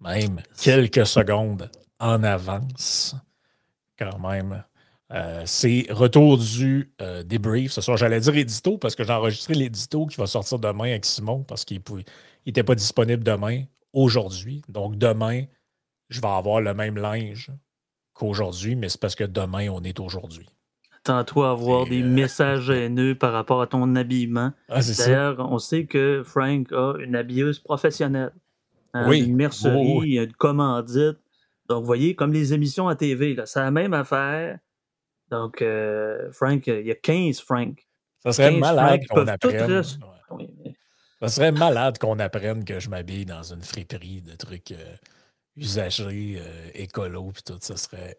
même quelques secondes en avance, quand même. Euh, c'est retour du euh, débrief. Ce soir, j'allais dire édito parce que j'ai enregistré l'édito qui va sortir demain avec Simon parce qu'il n'était pas disponible demain, aujourd'hui. Donc, demain, je vais avoir le même linge qu'aujourd'hui, mais c'est parce que demain, on est aujourd'hui. Attends-toi à avoir des euh, messages haineux par rapport à ton habillement. Ah, D'ailleurs, on sait que Frank a une habilleuse professionnelle. Hein, oui. Une mercerie, une commandite. Donc, vous voyez, comme les émissions à TV, c'est la même affaire. Donc, euh, Frank, il y a 15 Frank. Ça serait malade qu'on apprenne. Ça serait malade qu'on apprenne que je m'habille dans une friperie de trucs euh, usagés, écolo, puis tout. Ça serait.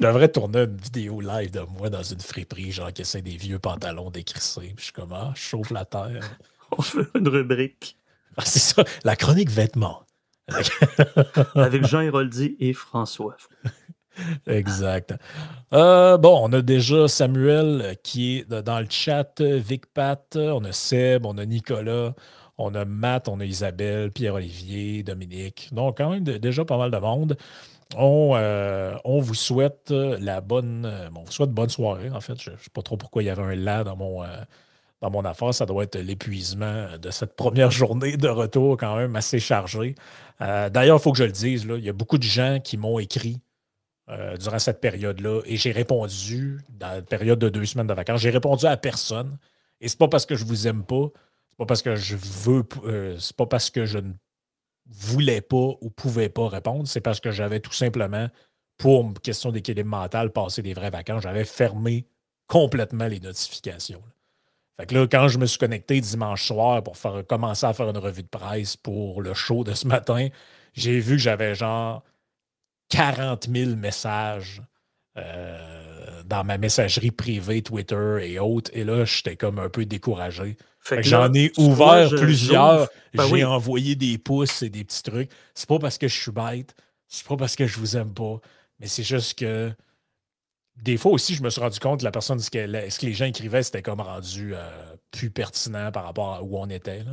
Je devrais tourner une vidéo live de moi dans une friperie, genre qui essaie des vieux pantalons décrissés. Puis je suis comme, ah, je chauffe la terre. On fait une rubrique. Ah, c'est ça, la chronique vêtements. Avec Jean Héroldi et François. exact. Euh, bon, on a déjà Samuel qui est dans le chat, Vic Pat, on a Seb, on a Nicolas, on a Matt, on a Isabelle, Pierre-Olivier, Dominique. Donc, quand même déjà pas mal de monde. Euh, on, vous souhaite euh, la bonne. Euh, on vous souhaite bonne soirée, en fait. Je ne sais pas trop pourquoi il y avait un là dans mon, dans mon affaire. Ça doit être l'épuisement de cette première journée de retour, quand même assez chargé. D'ailleurs, il faut que je le dise, il y a beaucoup de gens qui m'ont écrit durant cette période-là et j'ai répondu dans la période de deux semaines de vacances. J'ai répondu à personne. Et c'est pas parce que je vous aime pas. C'est pas parce que je veux. c'est pas parce que je ne voulait pas ou pouvait pas répondre, c'est parce que j'avais tout simplement, pour question d'équilibre mental, passé des vraies vacances, j'avais fermé complètement les notifications. Fait que là, quand je me suis connecté dimanche soir pour faire, commencer à faire une revue de presse pour le show de ce matin, j'ai vu que j'avais genre 40 000 messages euh, dans ma messagerie privée, Twitter et autres. Et là, j'étais comme un peu découragé. J'en ai ouvert plusieurs. Ben J'ai envoyé des pouces et des petits trucs. C'est pas parce que je suis bête. C'est pas parce que je vous aime pas. Mais c'est juste que des fois aussi, je me suis rendu compte que la personne, ce que, les gens écrivaient, c'était comme rendu euh, plus pertinent par rapport à où on était.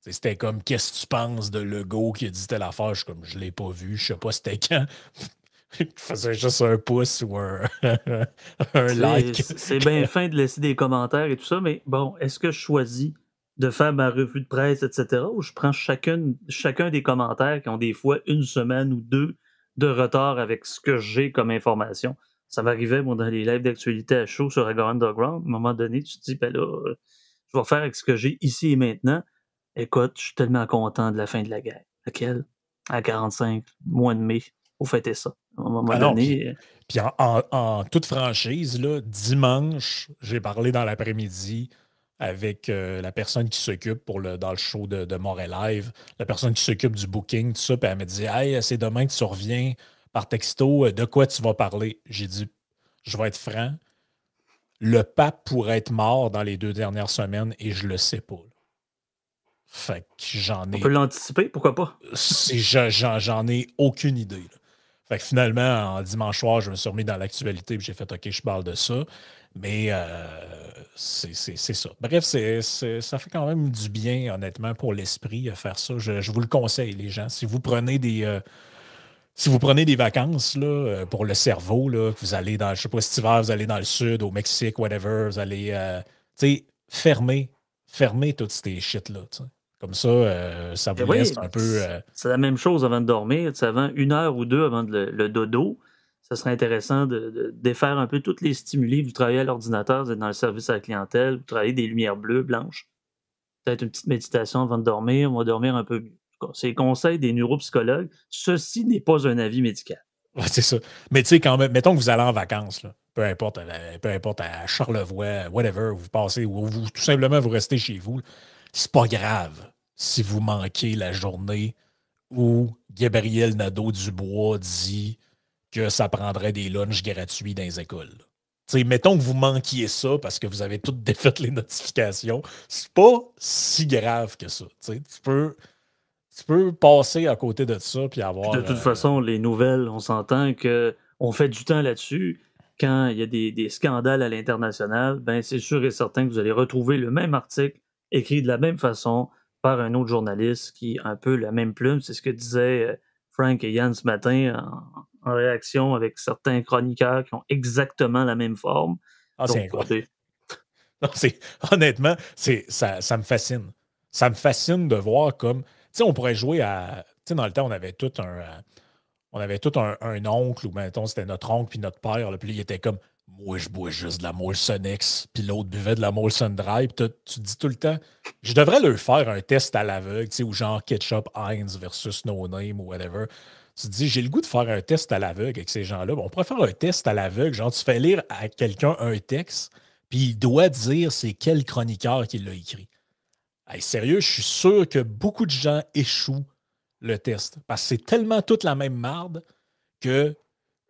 C'était comme qu'est-ce que tu penses de Lego qui a dit telle affaire? Je suis comme je l'ai pas vu, je sais pas c'était quand. je faisais juste un pouce ou un, un like. C'est bien fin de laisser des commentaires et tout ça, mais bon, est-ce que je choisis de faire ma revue de presse, etc., ou je prends chacun des commentaires qui ont des fois une semaine ou deux de retard avec ce que j'ai comme information? Ça m'arrivait, moi, dans les lives d'actualité à chaud sur Agora Underground. À un moment donné, tu te dis, ben là, je vais faire avec ce que j'ai ici et maintenant. Écoute, je suis tellement content de la fin de la guerre. Laquelle? À 45, mois de mai. Faut fêter ça. À un moment ah donné. Puis, euh, en, toute franchise, là, dimanche, j'ai parlé dans l'après-midi avec euh, la personne qui s'occupe pour le, dans le show de, de Montréal Live, la personne qui s'occupe du booking, tout ça, puis elle me dit Hey, c'est demain que tu reviens par texto, euh, de quoi tu vas parler? J'ai dit Je vais être franc, le pape pourrait être mort dans les deux dernières semaines et je le sais pas. Fait que j'en ai. On peut l'anticiper, pourquoi pas? J'en ai aucune idée. Fait que finalement, en dimanche soir, je me suis remis dans l'actualité et j'ai fait OK, je parle de ça. Mais euh, c'est ça. Bref, ça fait quand même du bien, honnêtement, pour l'esprit, à faire ça. Je, vous le conseille, les gens. Si vous prenez des. Euh, si vous prenez des vacances là, euh, pour le cerveau, là, que vous allez dans, je sais pas, cet hiver, vous allez dans le sud, au Mexique, whatever, vous allez, tu sais, fermer, fermer toutes ces shit-là, comme ça, ça vous laisse un peu. C'est la même chose avant de dormir. Avant une heure ou deux avant le dodo, ce serait intéressant de, défaire un peu tous les stimuli. Vous travaillez à l'ordinateur, vous êtes dans le service à la clientèle, vous travaillez des lumières bleues, blanches. Peut-être une petite méditation avant de dormir, on va dormir un peu mieux. C'est le conseil des neuropsychologues. Ceci n'est pas un avis médical. c'est ça. Mais tu sais, quand même, mettons que vous allez en vacances, peu importe, euh, peu importe à Charlevoix, whatever, vous passez, ou vous, tout simplement vous restez chez vous, c'est pas grave si vous manquez la journée où Gabriel Nadeau-Dubois dit que ça prendrait des lunchs gratuits dans les écoles. mettons que vous manquiez ça parce que vous avez toutes défait les notifications. C'est pas si grave que ça. tu peux, tu peux passer à côté de ça puis avoir. De toute euh, façon, les nouvelles, on s'entend qu'on fait du temps là-dessus. Quand il y a des, scandales à l'international, ben c'est sûr et certain que vous allez retrouver le même article écrit de la même façon par un autre journaliste qui a un peu la même plume. C'est ce que disaient euh, Frank et Yann ce matin en, réaction avec certains chroniqueurs qui ont exactement la même forme. Ah, c'est incroyable. honnêtement, ça, ça me fascine. Ça me fascine de voir comme. On pourrait jouer à. Tu dans le temps, on avait tout un. Euh, on avait tout un, oncle, ou mettons, c'était notre oncle puis notre père. Là, puis il était comme Moi, je bois juste de la Molson X, puis l'autre buvait de la Molson Dry. Puis tu dis tout le temps Je devrais leur faire un test à l'aveugle, ou genre ketchup Heinz versus No Name ou whatever. Tu te dis J'ai le goût de faire un test à l'aveugle avec ces gens-là. on pourrait faire un test à l'aveugle. Genre, tu fais lire à quelqu'un un texte, puis il doit dire c'est quel chroniqueur qui l'a écrit. Sérieux, je suis sûr que beaucoup de gens échouent le test. Parce que c'est tellement toute la même marde que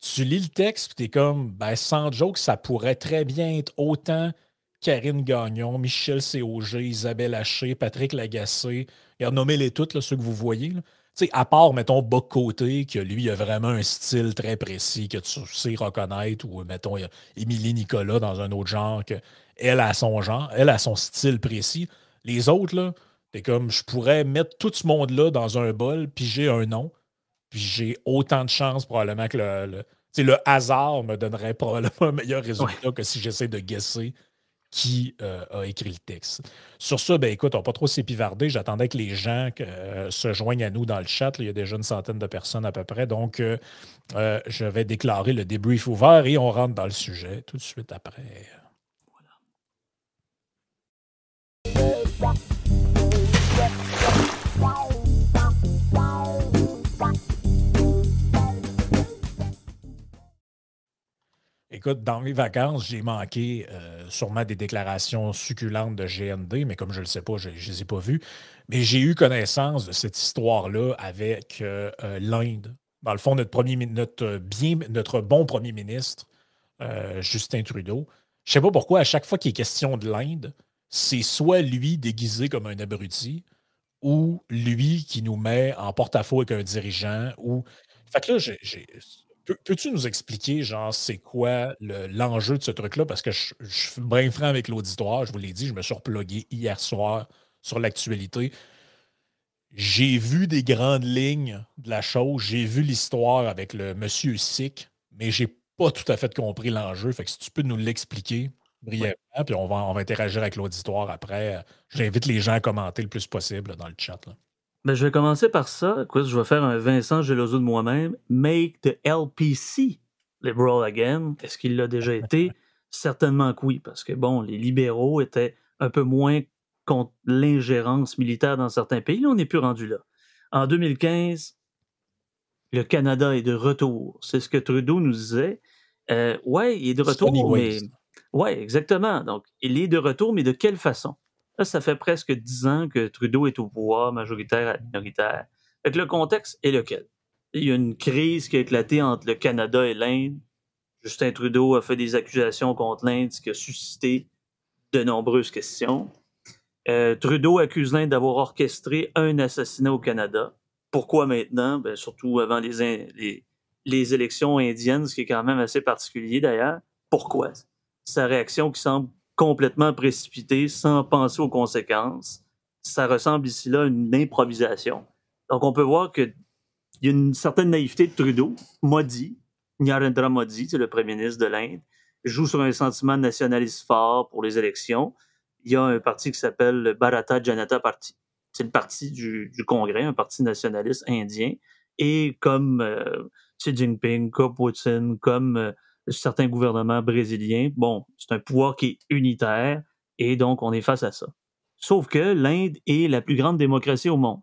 tu lis le texte et tu es comme, ben, sans joke, ça pourrait très bien être autant Karine Gagnon, Michel C.O.G., Isabelle Haché, Patrick Lagacé. Il a nommé les toutes, là, ceux que vous voyez. À part, mettons, Boc Côté, que lui, il a vraiment un style très précis que tu sais reconnaître, ou mettons, Émilie Nicolas dans un autre genre, que elle a son genre, elle a son style précis. Les autres, là, c'est comme, je pourrais mettre tout ce monde-là dans un bol, puis j'ai un nom, puis j'ai autant de chances probablement que le, le, le hasard me donnerait probablement un meilleur résultat que si j'essaie de guesser qui euh, a écrit le texte. Sur ça, ben écoute, on va pas trop s'épivarder. J'attendais que les gens euh, se joignent à nous dans le chat. il y a déjà une centaine de personnes à peu près. Donc, euh, je vais déclarer le débrief ouvert et on rentre dans le sujet tout de suite après. Écoute, dans mes vacances, j'ai manqué euh, sûrement des déclarations succulentes de GND, mais comme je ne le sais pas, je ne les ai pas vues. Mais j'ai eu connaissance de cette histoire-là avec euh, euh, l'Inde. Dans le fond, notre, premier, notre, bien, notre bon premier ministre, Justin Trudeau. Je ne sais pas pourquoi, à chaque fois qu'il est question de l'Inde, c'est soit lui déguisé comme un abruti ou lui qui nous met en porte-à-faux avec un dirigeant. Ou... Fait que là, j'ai Peux-tu nous expliquer, genre, c'est quoi l'enjeu de ce truc-là? Parce que je, suis bien franc avec l'auditoire, je vous l'ai dit, je me suis replogué hier soir sur l'actualité. J'ai vu des grandes lignes de la chose, j'ai vu l'histoire avec le monsieur Sick, mais j'ai pas tout à fait compris l'enjeu. Fait que si tu peux nous l'expliquer brièvement, puis on va, on va interagir avec l'auditoire après. J'invite les gens à commenter le plus possible dans le chat. Là. Ben, je vais commencer par ça. Écoute, je vais faire un Vincent Geloso de moi-même. Make the LPC liberal again. Est-ce qu'il l'a déjà été? Certainement que oui, parce que, bon, les libéraux étaient un peu moins contre l'ingérence militaire dans certains pays. Là, on n'est plus rendu là. En 2015, le Canada est de retour. C'est ce que Trudeau nous disait. Euh, ouais, il est de retour, mais. Ouais, exactement. Donc, il est de retour, mais de quelle façon? Ça fait presque dix ans que Trudeau est au pouvoir, majoritaire à minoritaire. Fait le contexte est lequel? Il y a une crise qui a éclaté entre le Canada et l'Inde. Justin Trudeau a fait des accusations contre l'Inde, ce qui a suscité de nombreuses questions. Euh, Trudeau accuse l'Inde d'avoir orchestré un assassinat au Canada. Pourquoi maintenant? Ben, surtout avant les, les élections indiennes, ce qui est quand même assez particulier d'ailleurs. Pourquoi? Sa réaction qui semble complètement précipité, sans penser aux conséquences. Ça ressemble ici là à une improvisation. Donc, on peut voir qu'il y a une certaine naïveté de Trudeau. Modi, Narendra Modi, c'est le premier ministre de l'Inde, joue sur un sentiment nationaliste fort pour les élections. Il y a un parti qui s'appelle le Bharata Janata Party. C'est le parti du, Congrès, un parti nationaliste indien. Et comme euh, Xi Jinping, comme Putin, comme euh, certains gouvernements brésiliens. Bon, c'est un pouvoir qui est unitaire et donc on est face à ça. Sauf que l'Inde est la plus grande démocratie au monde.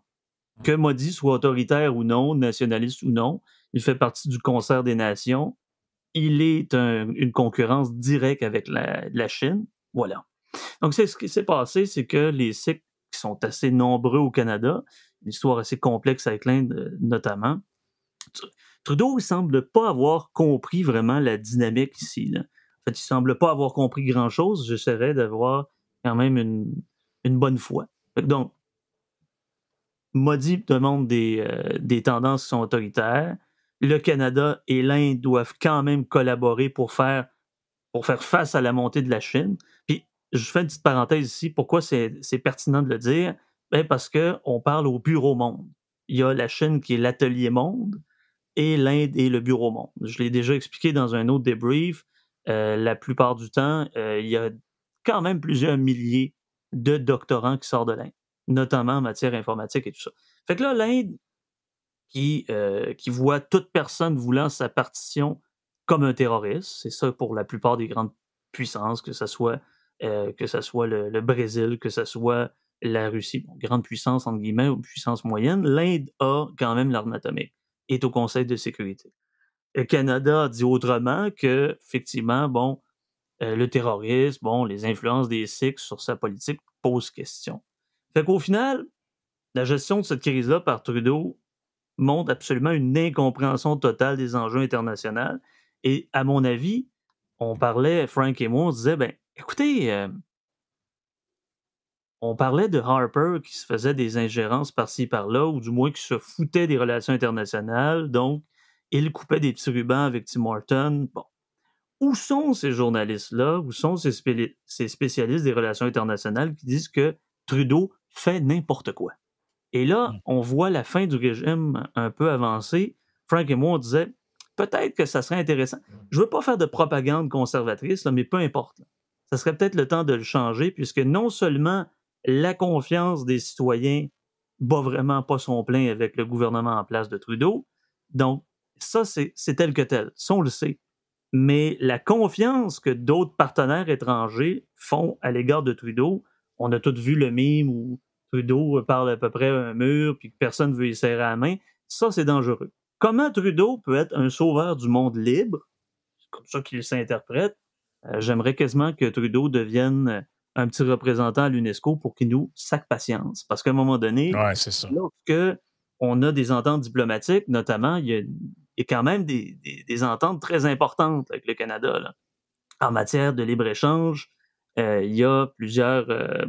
Que Modi soit autoritaire ou non, nationaliste ou non, il fait partie du concert des nations. Il est une concurrence directe avec la, Chine. Voilà. Donc, c'est ce qui s'est passé, c'est que les Sikhs qui sont assez nombreux au Canada, une histoire assez complexe avec l'Inde euh, notamment, Trudeau, il semble pas avoir compris vraiment la dynamique ici. En fait, il semble pas avoir compris grand-chose. J'essaierai d'avoir quand même une, bonne foi. Donc, Modi demande des, euh, des tendances qui sont autoritaires. Le Canada et l'Inde doivent quand même collaborer pour faire, pour faire face à la montée de la Chine. Puis, je fais une petite parenthèse ici. Pourquoi c'est pertinent de le dire? Ben parce qu'on parle au bureau monde. Il y a la Chine qui est l'atelier monde et l'Inde est le bureau monde. Je l'ai déjà expliqué dans un autre débrief. Euh, la plupart du temps, euh, il y a quand même plusieurs milliers de doctorants qui sortent de l'Inde, notamment en matière informatique et tout ça. Fait que là, l'Inde, qui, euh, voit toute personne voulant sa partition comme un terroriste, c'est ça pour la plupart des grandes puissances, que ce soit, que soit le, Brésil, que ce soit la Russie, grande puissance entre guillemets, ou puissance moyenne, l'Inde a quand même l'arme atomique, est au Conseil de sécurité. Le Canada dit autrement que, effectivement, bon, euh, le terrorisme, bon, les influences des Sikhs sur sa politique posent question. Fait qu'au final, la gestion de cette crise-là par Trudeau montre absolument une incompréhension totale des enjeux internationaux. Et à mon avis, on parlait, Frank et moi, on disait, ben, écoutez, euh, on parlait de Harper qui se faisait des ingérences par-ci par-là, ou du moins qui se foutait des relations internationales, donc il coupait des petits rubans avec Tim Horton. Bon. Où sont ces journalistes-là? Où sont ces, spécialistes des relations internationales qui disent que Trudeau fait n'importe quoi? Et là, mmh. on voit la fin du régime un peu avancé. Frank et moi, on disait peut-être que ça serait intéressant. Je ne veux pas faire de propagande conservatrice, mais peu importe. Ça serait peut-être le temps de le changer, puisque non seulement la confiance des citoyens bat vraiment pas son plein avec le gouvernement en place de Trudeau, donc ça, c'est tel que tel. Ça, on le sait. Mais la confiance que d'autres partenaires étrangers font à l'égard de Trudeau, on a tous vu le mime où Trudeau parle à peu près à un mur puis que personne ne veut y serrer la main. Ça, c'est dangereux. Comment Trudeau peut être un sauveur du monde libre? C'est comme ça qu'il s'interprète. Euh, j'aimerais quasiment que Trudeau devienne un petit représentant à l'UNESCO pour qu'il nous sac patience. Parce qu'à un moment donné, lorsque on a des ententes diplomatiques, notamment, il y a y a quand même des, ententes très importantes avec le Canada. En matière de libre-échange, euh, il y a plusieurs. Euh,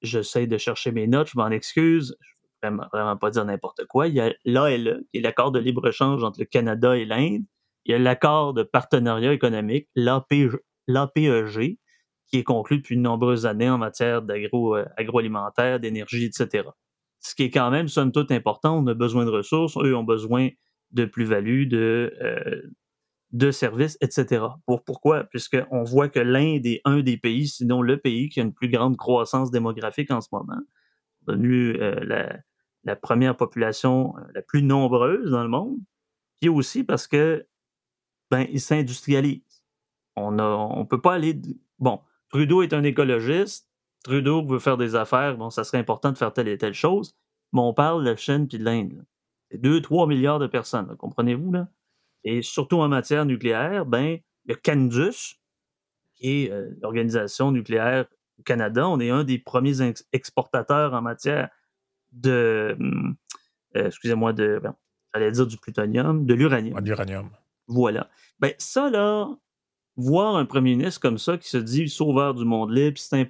j'essaie de chercher mes notes, je m'en excuse. Je ne veux vraiment, pas dire n'importe quoi. Il y a l'ALE, qui est l'accord de libre-échange entre le Canada et l'Inde. Il y a l'accord de partenariat économique, l'APEG, qui est conclu depuis de nombreuses années en matière d'agroalimentaire, d'énergie, etc. Ce qui est quand même, somme toute, important. On a besoin de ressources. Eux ont besoin de plus-value, de, euh, de services, etc. Pour, pourquoi? Puisqu'on voit que l'Inde est un des pays, sinon le pays qui a une plus grande croissance démographique en ce moment, devenu euh, la, la, première population euh, la plus nombreuse dans le monde, puis aussi parce que ben, il s'industrialise. On ne on peut pas aller. Bon, Trudeau est un écologiste. Trudeau veut faire des affaires. Bon, ça serait important de faire telle et telle chose. Mais on parle de la Chine puis de l'Inde. 2-3 milliards de personnes, comprenez-vous? Là? Et surtout en matière nucléaire, ben, le CANDUS, qui est euh, l'organisation nucléaire du Canada, on est un des premiers exportateurs en matière de, hum, euh, excusez-moi, de, j'allais dire du plutonium, de l'uranium. l'uranium. Voilà. Ben, ça, là, voir un premier ministre comme ça qui se dit sauveur du monde libre, c'est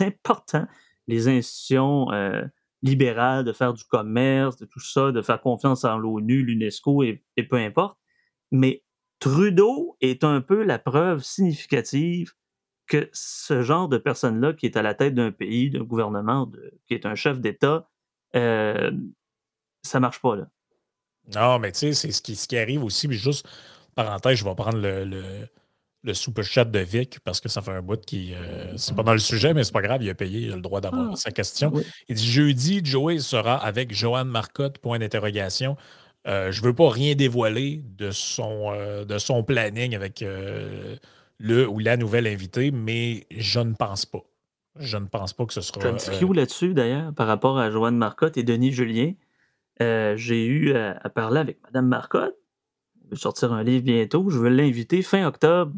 important. Les institutions euh, libéral, de faire du commerce, de tout ça, de faire confiance en l'ONU, l'UNESCO et, peu importe. Mais Trudeau est un peu la preuve significative que ce genre de personne-là qui est à la tête d'un pays, d'un gouvernement, qui est un chef d'État, euh, ça marche pas là. Non, mais tu sais, c'est ce qui, ce qui arrive aussi. juste, parenthèse, je vais prendre le super chat de Vic parce que ça fait un bout qui. Euh, c'est pas dans le sujet, mais c'est pas grave, il a payé, il a le droit d'avoir ah, sa question. Il dit Jeudi, Joey sera avec Joanne Marcotte, point d'interrogation. Euh, je veux pas rien dévoiler de son, euh, de son planning avec le ou la nouvelle invitée, mais je ne pense pas. Je ne pense pas que ce sera. J'ai un petit là-dessus, d'ailleurs, par rapport à Joanne Marcotte et Denis Julien. J'ai eu à, parler avec Mme Marcotte. Je vais sortir un livre bientôt. Je veux l'inviter fin octobre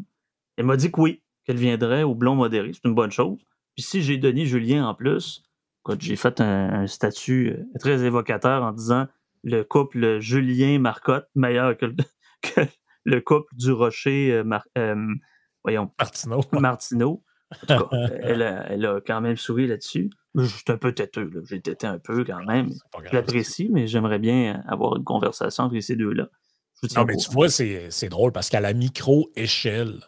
elle m'a dit que oui, qu'elle viendrait au blond modéré. C'est une bonne chose. Puis si j'ai donné Julien en plus, j'ai fait un, statut euh, très évocateur en disant le couple Julien-Marcotte meilleur que le, couple du Rocher, euh, euh, voyons, Martineau. Martineau. elle, a, quand même souri là-dessus. Je suis un peu têteux, j'ai têté un peu quand même. Je l'apprécie, mais j'aimerais bien avoir une conversation avec ces deux-là. Non, mais tu vois, c'est drôle parce qu'à la micro-échelle,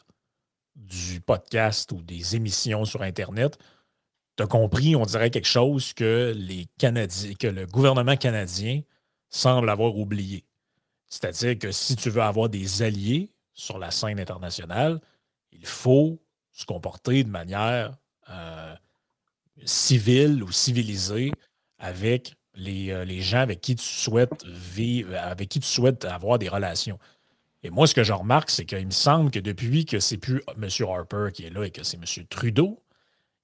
du podcast ou des émissions sur Internet, tu as compris, on dirait quelque chose que les Canadiens, que le gouvernement canadien semble avoir oublié. C'est-à-dire que si tu veux avoir des alliés sur la scène internationale, il faut se comporter de manière euh, civile ou civilisée avec euh, les, gens avec qui tu souhaites vivre, avec qui tu souhaites avoir des relations. Et moi, ce que je remarque, c'est qu'il me semble que depuis que c'est plus M. Harper qui est là et que c'est M. Trudeau,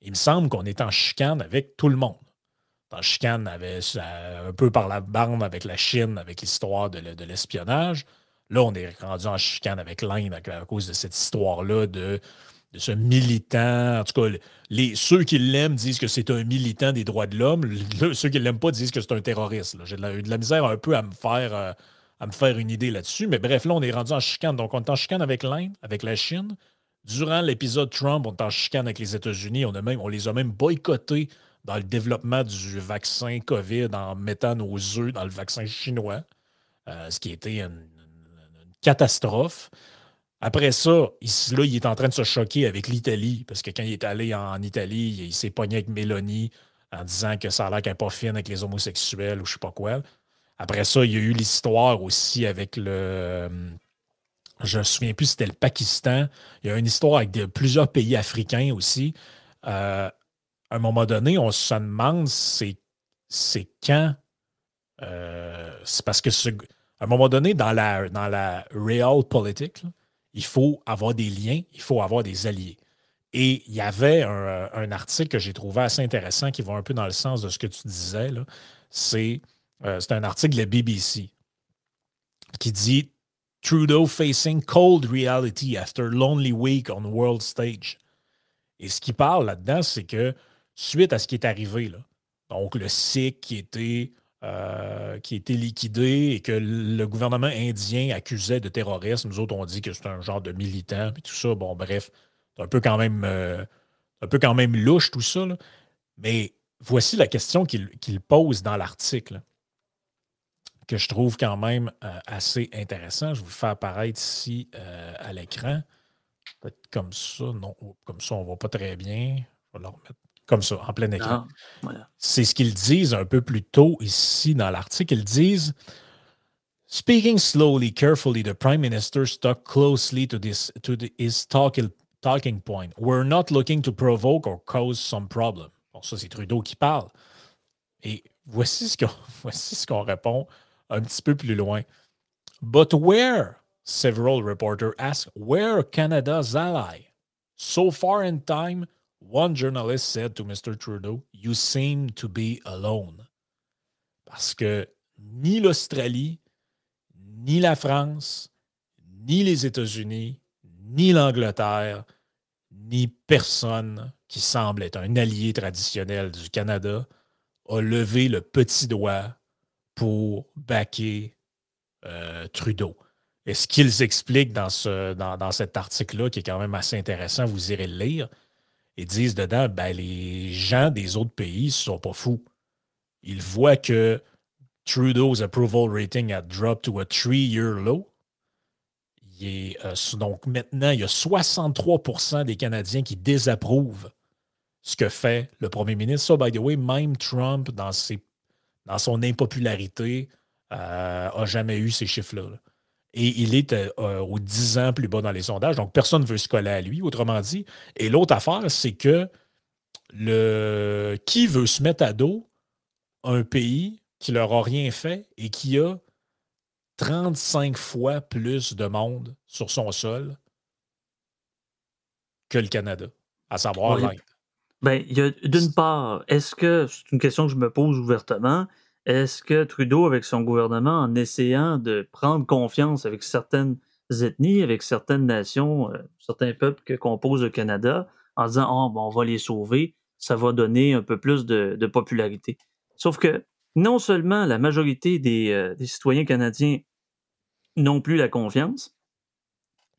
il me semble qu'on est en chicane avec tout le monde. En chicane un peu par la bande avec la Chine, avec l'histoire de, l'espionnage. Là, on est rendu en chicane avec l'Inde à, cause de cette histoire-là de de ce militant. En tout cas, les, ceux qui l'aiment disent que c'est un militant des droits de l'homme. Ceux qui ne l'aiment pas disent que c'est un terroriste. J'ai eu de la misère un peu à me faire, euh, à me faire une idée là-dessus. Mais bref, là, on est rendu en chicane. Donc, on est en chicane avec l'Inde, avec la Chine. Durant l'épisode Trump, on est en chicane avec les États-Unis. On, on les a même boycottés dans le développement du vaccin COVID en mettant nos œufs dans le vaccin chinois, euh, ce qui était une catastrophe. Après ça, il, là, il est en train de se choquer avec l'Italie, parce que quand il est allé en Italie, il, s'est pogné avec Mélanie en disant que ça a l'air qu'elle n'est pas fine avec les homosexuels ou je sais pas quoi. Après ça, il y a eu l'histoire aussi avec le. Je ne me souviens plus si c'était le Pakistan. Il y a une histoire avec plusieurs pays africains aussi. Euh, à un moment donné, on se demande c'est, c'est quand. Euh, c'est parce que à un moment donné, dans la, dans la real politique, il faut avoir des liens, il faut avoir des alliés. Et il y avait un, article que j'ai trouvé assez intéressant qui va un peu dans le sens de ce que tu disais. C'est euh, un article de la BBC qui dit Trudeau facing cold reality after lonely week on world stage. Et ce qui parle là-dedans, c'est que suite à ce qui est arrivé, là, donc le SIC qui était euh, qui été liquidé et que le gouvernement indien accusait de terrorisme. Nous autres, on dit que c'est un genre de militant, et tout ça. Bon, bref, c'est un peu quand même, euh, un peu quand même louche tout ça. Mais voici la question qu'il pose dans l'article, que je trouve quand même euh, assez intéressant. Je vous fais apparaître ici à l'écran. Peut-être comme ça. Non, comme ça, on ne voit pas très bien. Je vais le remettre comme ça, en plein écran. Ah, C'est ce qu'ils disent un peu plus tôt ici dans l'article. Ils disent Speaking slowly, carefully, the Prime Minister stuck closely to, this, to his talking, talking point. We're not looking to provoke or cause some problem. Bon, ça, c'est Trudeau qui parle. Et voici ce qu'on voici ce qu'on répond un petit peu plus loin. But where, several reporters ask, where Canada's ally? So far in time, One journalist said to Mr. Trudeau, You seem to be alone. Parce que ni l'Australie, ni la France, ni les États-Unis, ni l'Angleterre, ni personne qui semble être un allié traditionnel du Canada a levé le petit doigt pour baquer euh, Trudeau. Et ce qu'ils expliquent dans, ce, dans, dans cet article-là, qui est quand même assez intéressant, vous irez le lire, ils disent dedans, ben, les gens des autres pays ne sont pas fous. Ils voient que Trudeau's approval rating a dropped to a three-year low. Euh, donc maintenant, il y a 63% des Canadiens qui désapprouvent ce que fait le premier ministre. Ça, by the way, même Trump, dans, dans son impopularité, n'a euh, jamais eu ces chiffres-là. là et il est euh, euh, aux 10 ans plus bas dans les sondages. Donc, personne ne veut se coller à lui, autrement dit. Et l'autre affaire, c'est que le qui veut se mettre à dos un pays qui leur a rien fait et qui a 35 fois plus de monde sur son sol que le Canada, à savoir l'Inde. Ben, d'une part, est-ce que, c'est une question que je me pose ouvertement, est-ce que Trudeau, avec son gouvernement, en essayant de prendre confiance avec certaines ethnies, avec certaines nations, euh, certains peuples que compose le Canada, en disant oh, bon, on va les sauver, ça va donner un peu plus de, popularité. Sauf que non seulement la majorité euh, des, citoyens canadiens n'ont plus la confiance,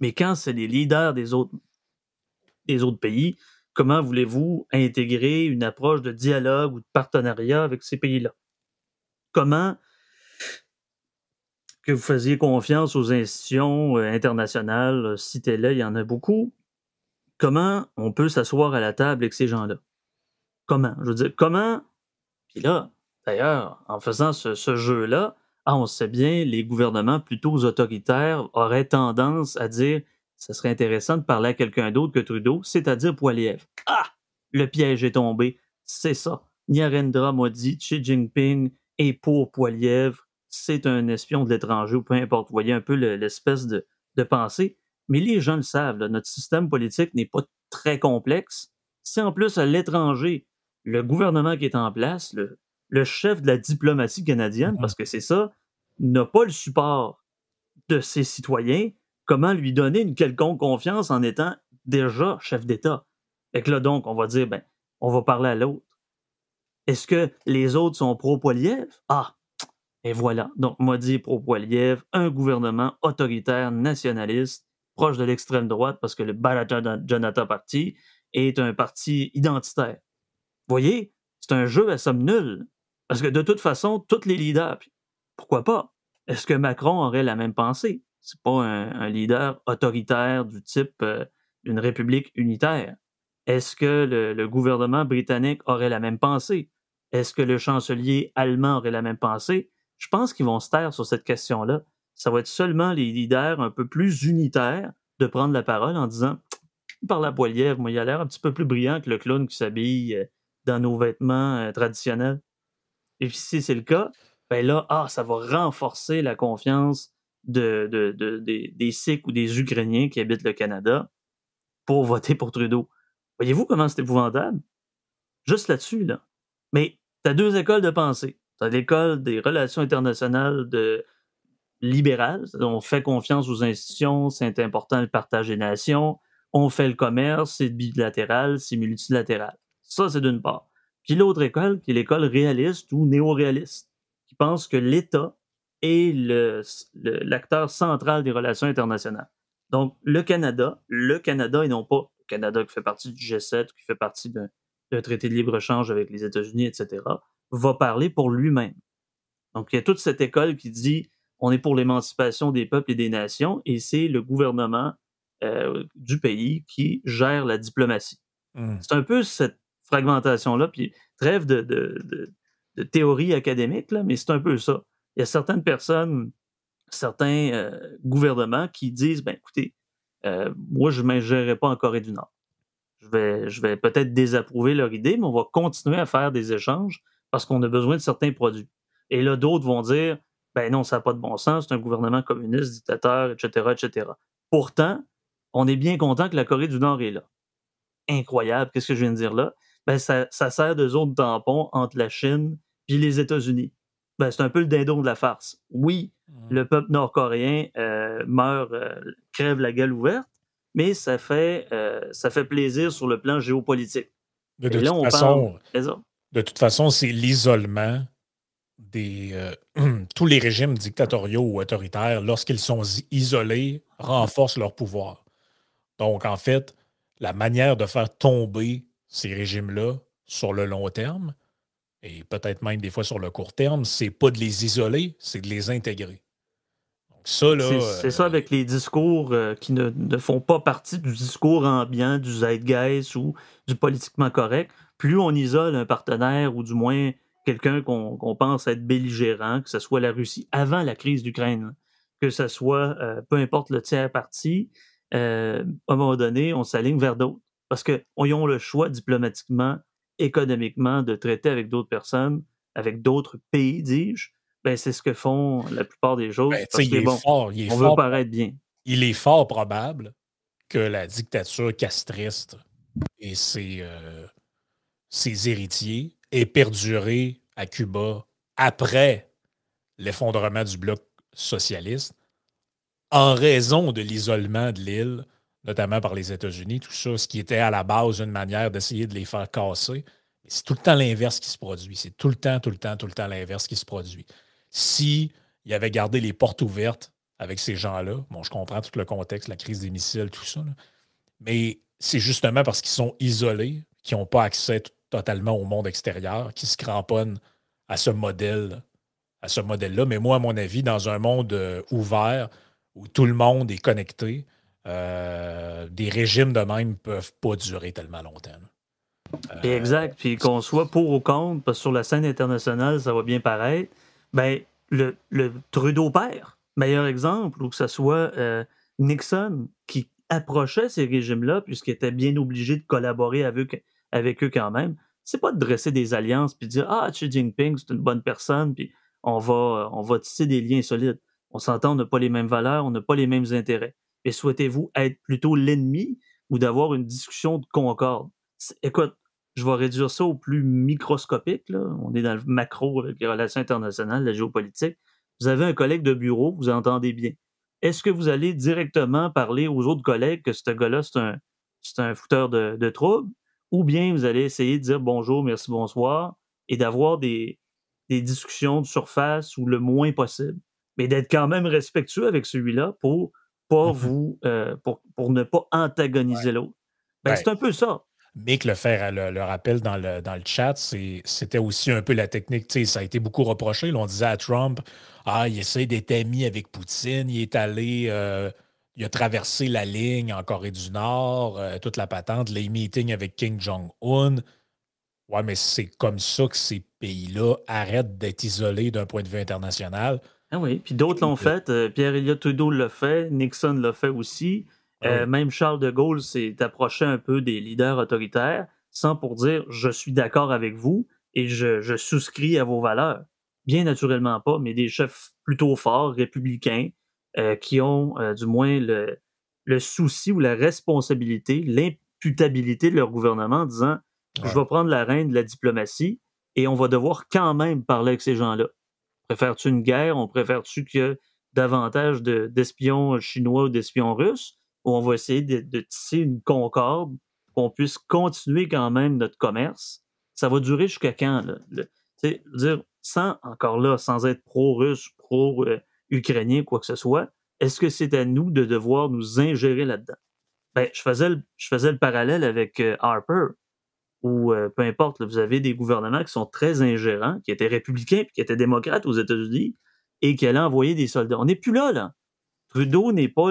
mais quand c'est les leaders des autres pays, comment voulez-vous intégrer une approche de dialogue ou de partenariat avec ces pays-là? comment que vous faisiez confiance aux institutions euh, internationales, euh, citez-les, il y en a beaucoup. Comment on peut s'asseoir à la table avec ces gens-là? comment? Je veux dire, comment? Puis là, d'ailleurs, en faisant ce, jeu-là, ah, on sait bien, les gouvernements plutôt autoritaires auraient tendance à dire ce serait intéressant de parler à quelqu'un d'autre que Trudeau, c'est-à-dire Poiliev. Ah! Le piège est tombé. C'est ça. Nyarendra Modi, Xi Jinping est pour Poiliev. C'est un espion de l'étranger ou peu importe. Vous voyez un peu l'espèce de, pensée. Mais les gens le savent, notre système politique n'est pas très complexe. Si en plus à l'étranger, le gouvernement qui est en place, le, chef de la diplomatie canadienne, mm-hmm. parce que c'est ça, n'a pas le support de ses citoyens, comment lui donner une quelconque confiance en étant déjà chef d'État? Et que là, donc, on va dire, ben, on va parler à l'autre. Est-ce que les autres sont pro-Poiliev? Ah, et voilà. Donc, dit pro-Poiliev, un gouvernement autoritaire, nationaliste, proche de l'extrême droite, parce que le Bharatiya Janata Party est un parti identitaire. Voyez, c'est un jeu à somme nulle. Parce que de toute façon, tous les leaders, pourquoi pas? Est-ce que Macron aurait la même pensée? C'est pas un, leader autoritaire du type euh, d'une république unitaire. Est-ce que le, gouvernement britannique aurait la même pensée? Est-ce que le chancelier allemand aurait la même pensée? Je pense qu'ils vont se taire sur cette question-là. Ça va être seulement les leaders un peu plus unitaires de prendre la parole en disant par la poilière, moi, il a l'air un petit peu plus brillant que le clown qui s'habille euh, dans nos vêtements euh, traditionnels. Et puis, si c'est le cas, ben là, ah, ça va renforcer la confiance de, des Sikhs ou des Ukrainiens qui habitent le Canada pour voter pour Trudeau. Voyez-vous comment c'est épouvantable? Juste là-dessus, là. Mais tu as deux écoles de pensée. Tu as l'école des relations internationales de libérales, on fait confiance aux institutions, c'est important le partage des nations, on fait le commerce, c'est bilatéral, c'est multilatéral. Ça, c'est d'une part. Puis l'autre école, qui est l'école réaliste ou néo-réaliste, qui pense que l'État est l'acteur central des relations internationales. Donc, le Canada, le Canada et non pas le Canada qui fait partie du G7, qui fait partie d'un traité de libre-échange avec les États-Unis, etc., va parler pour lui-même. Donc, il y a toute cette école qui dit on est pour l'émancipation des peuples et des nations, et c'est le gouvernement euh, du pays qui gère la diplomatie. Mmh. C'est un peu cette fragmentation-là, puis trêve de, de, de, théorie académique, là, mais c'est un peu ça. Il y a certaines personnes certains euh, gouvernements qui disent ben écoutez, euh, moi je ne m'ingérerai pas en Corée du Nord. Je vais, peut-être désapprouver leur idée, mais on va continuer à faire des échanges parce qu'on a besoin de certains produits. Et là, d'autres vont dire ben non, ça n'a pas de bon sens, c'est un gouvernement communiste, dictateur, etc., etc. Pourtant, on est bien content que la Corée du Nord est là. Incroyable, qu'est-ce que je viens de dire là? Ben, ça, ça sert de zone tampon entre la Chine et les États-Unis. Ben, c'est un peu le dindon de la farce. Oui, mmh. le peuple nord-coréen euh, meurt, euh, crève la gueule ouverte, mais ça fait, euh, ça fait plaisir sur le plan géopolitique. De, toute, façon, de toute façon, c'est l'isolement des tous les régimes dictatoriaux ou autoritaires, lorsqu'ils sont isolés, renforcent leur pouvoir. Donc, en fait, la manière de faire tomber ces régimes-là sur le long terme, et peut-être même des fois sur le court terme, c'est pas de les isoler, c'est de les intégrer. ça, là. C'est ça euh, avec les discours euh, qui ne, font pas partie du discours ambiant, du zeitgeist ou du politiquement correct. Plus on isole un partenaire ou du moins quelqu'un qu'on pense être belligérant, que ce soit la Russie avant la crise d'Ukraine, que ce soit euh, peu importe le tiers parti, à un moment donné, on s'aligne vers d'autres. Parce qu'ils ont le choix diplomatiquement économiquement de traiter avec d'autres personnes, avec d'autres pays, dis-je, ben, c'est ce que font la plupart des choses. Ben, parce que, bon, on veut paraître bien. Il est fort probable que la dictature castriste et ses, euh, ses héritiers aient perduré à Cuba après l'effondrement du bloc socialiste en raison de l'isolement de l'île notamment par les États-Unis, tout ça, ce qui était à la base une manière d'essayer de les faire casser. C'est tout le temps l'inverse qui se produit. C'est tout le temps, tout le temps, tout le temps l'inverse qui se produit. Si il avait gardé les portes ouvertes avec ces gens-là, bon, je comprends tout le contexte, la crise des missiles, tout ça, mais c'est justement parce qu'ils sont isolés, qu'ils n'ont pas accès totalement au monde extérieur, qu'ils se cramponnent à ce modèle, à ce modèle-là. Mais moi, à mon avis, dans un monde euh, ouvert où tout le monde est connecté, euh, des régimes de même ne peuvent pas durer tellement longtemps. exact. Puis qu'on soit pour ou contre, parce que sur la scène internationale, ça va bien paraître, ben, le, le Trudeau père, meilleur exemple, ou que ce soit Nixon qui approchait ces régimes-là, puisqu'il était bien obligé de collaborer avec, avec eux quand même, c'est pas de dresser des alliances puis de dire Ah, Xi Jinping, c'est une bonne personne, puis on va, on va tisser des liens solides. On s'entend, on n'a pas les mêmes valeurs, on n'a pas les mêmes intérêts. Et souhaitez-vous être plutôt l'ennemi ou d'avoir une discussion de concorde? Écoute, je vais réduire ça au plus microscopique. Là. On est dans le macro avec les relations internationales, la géopolitique. Vous avez un collègue de bureau, vous entendez bien. Est-ce que vous allez directement parler aux autres collègues que ce gars-là, c'est un, un fouteur de, de troubles? Ou bien vous allez essayer de dire bonjour, merci, bonsoir et d'avoir des, des discussions de surface ou le moins possible, mais d'être quand même respectueux avec celui-là pour pas mmh vous euh, pour, pour, ne pas antagoniser l'autre. Ben, c'est un peu ça. Mick le, faire, le, rappel dans le, dans le chat, c'était aussi un peu la technique. Ça a été beaucoup reproché. on disait à Trump Ah, il essaie d'être ami avec Poutine, il est allé. Euh, il a traversé la ligne en Corée du Nord, euh, toute la patente, les meetings avec Kim Jong-un. Ouais, mais c'est comme ça que ces pays-là arrêtent d'être isolés d'un point de vue international. Ah oui, puis d'autres l'ont fait. Euh, Pierre Elliott Trudeau l'a fait, Nixon l'a fait aussi. Ah même Charles de Gaulle s'est approché un peu des leaders autoritaires, sans pour dire je suis d'accord avec vous et je, souscris à vos valeurs. Bien naturellement pas, mais des chefs plutôt forts, républicains, euh, qui ont euh, du moins le, le, souci ou la responsabilité, l'imputabilité de leur gouvernement en disant je vais prendre la reine de la diplomatie et on va devoir quand même parler avec ces gens-là. Préfères-tu une guerre? On préfère-tu que davantage d'espions chinois ou d'espions russes? où on va essayer de, tisser une concorde pour qu'on puisse continuer quand même notre commerce? Ça va durer jusqu'à quand? Là? dire, sans, encore là, sans être pro-russe, pro-ukrainien, quoi que ce soit, est-ce que c'est à nous de devoir nous ingérer là-dedans? Ben, je, faisais le, je faisais le parallèle avec euh, Harper, où euh, peu importe, vous avez des gouvernements qui sont très ingérants, qui étaient républicains puis qui étaient démocrates aux États-Unis et qui allaient envoyer des soldats. On n'est plus là, là. Trudeau n'est pas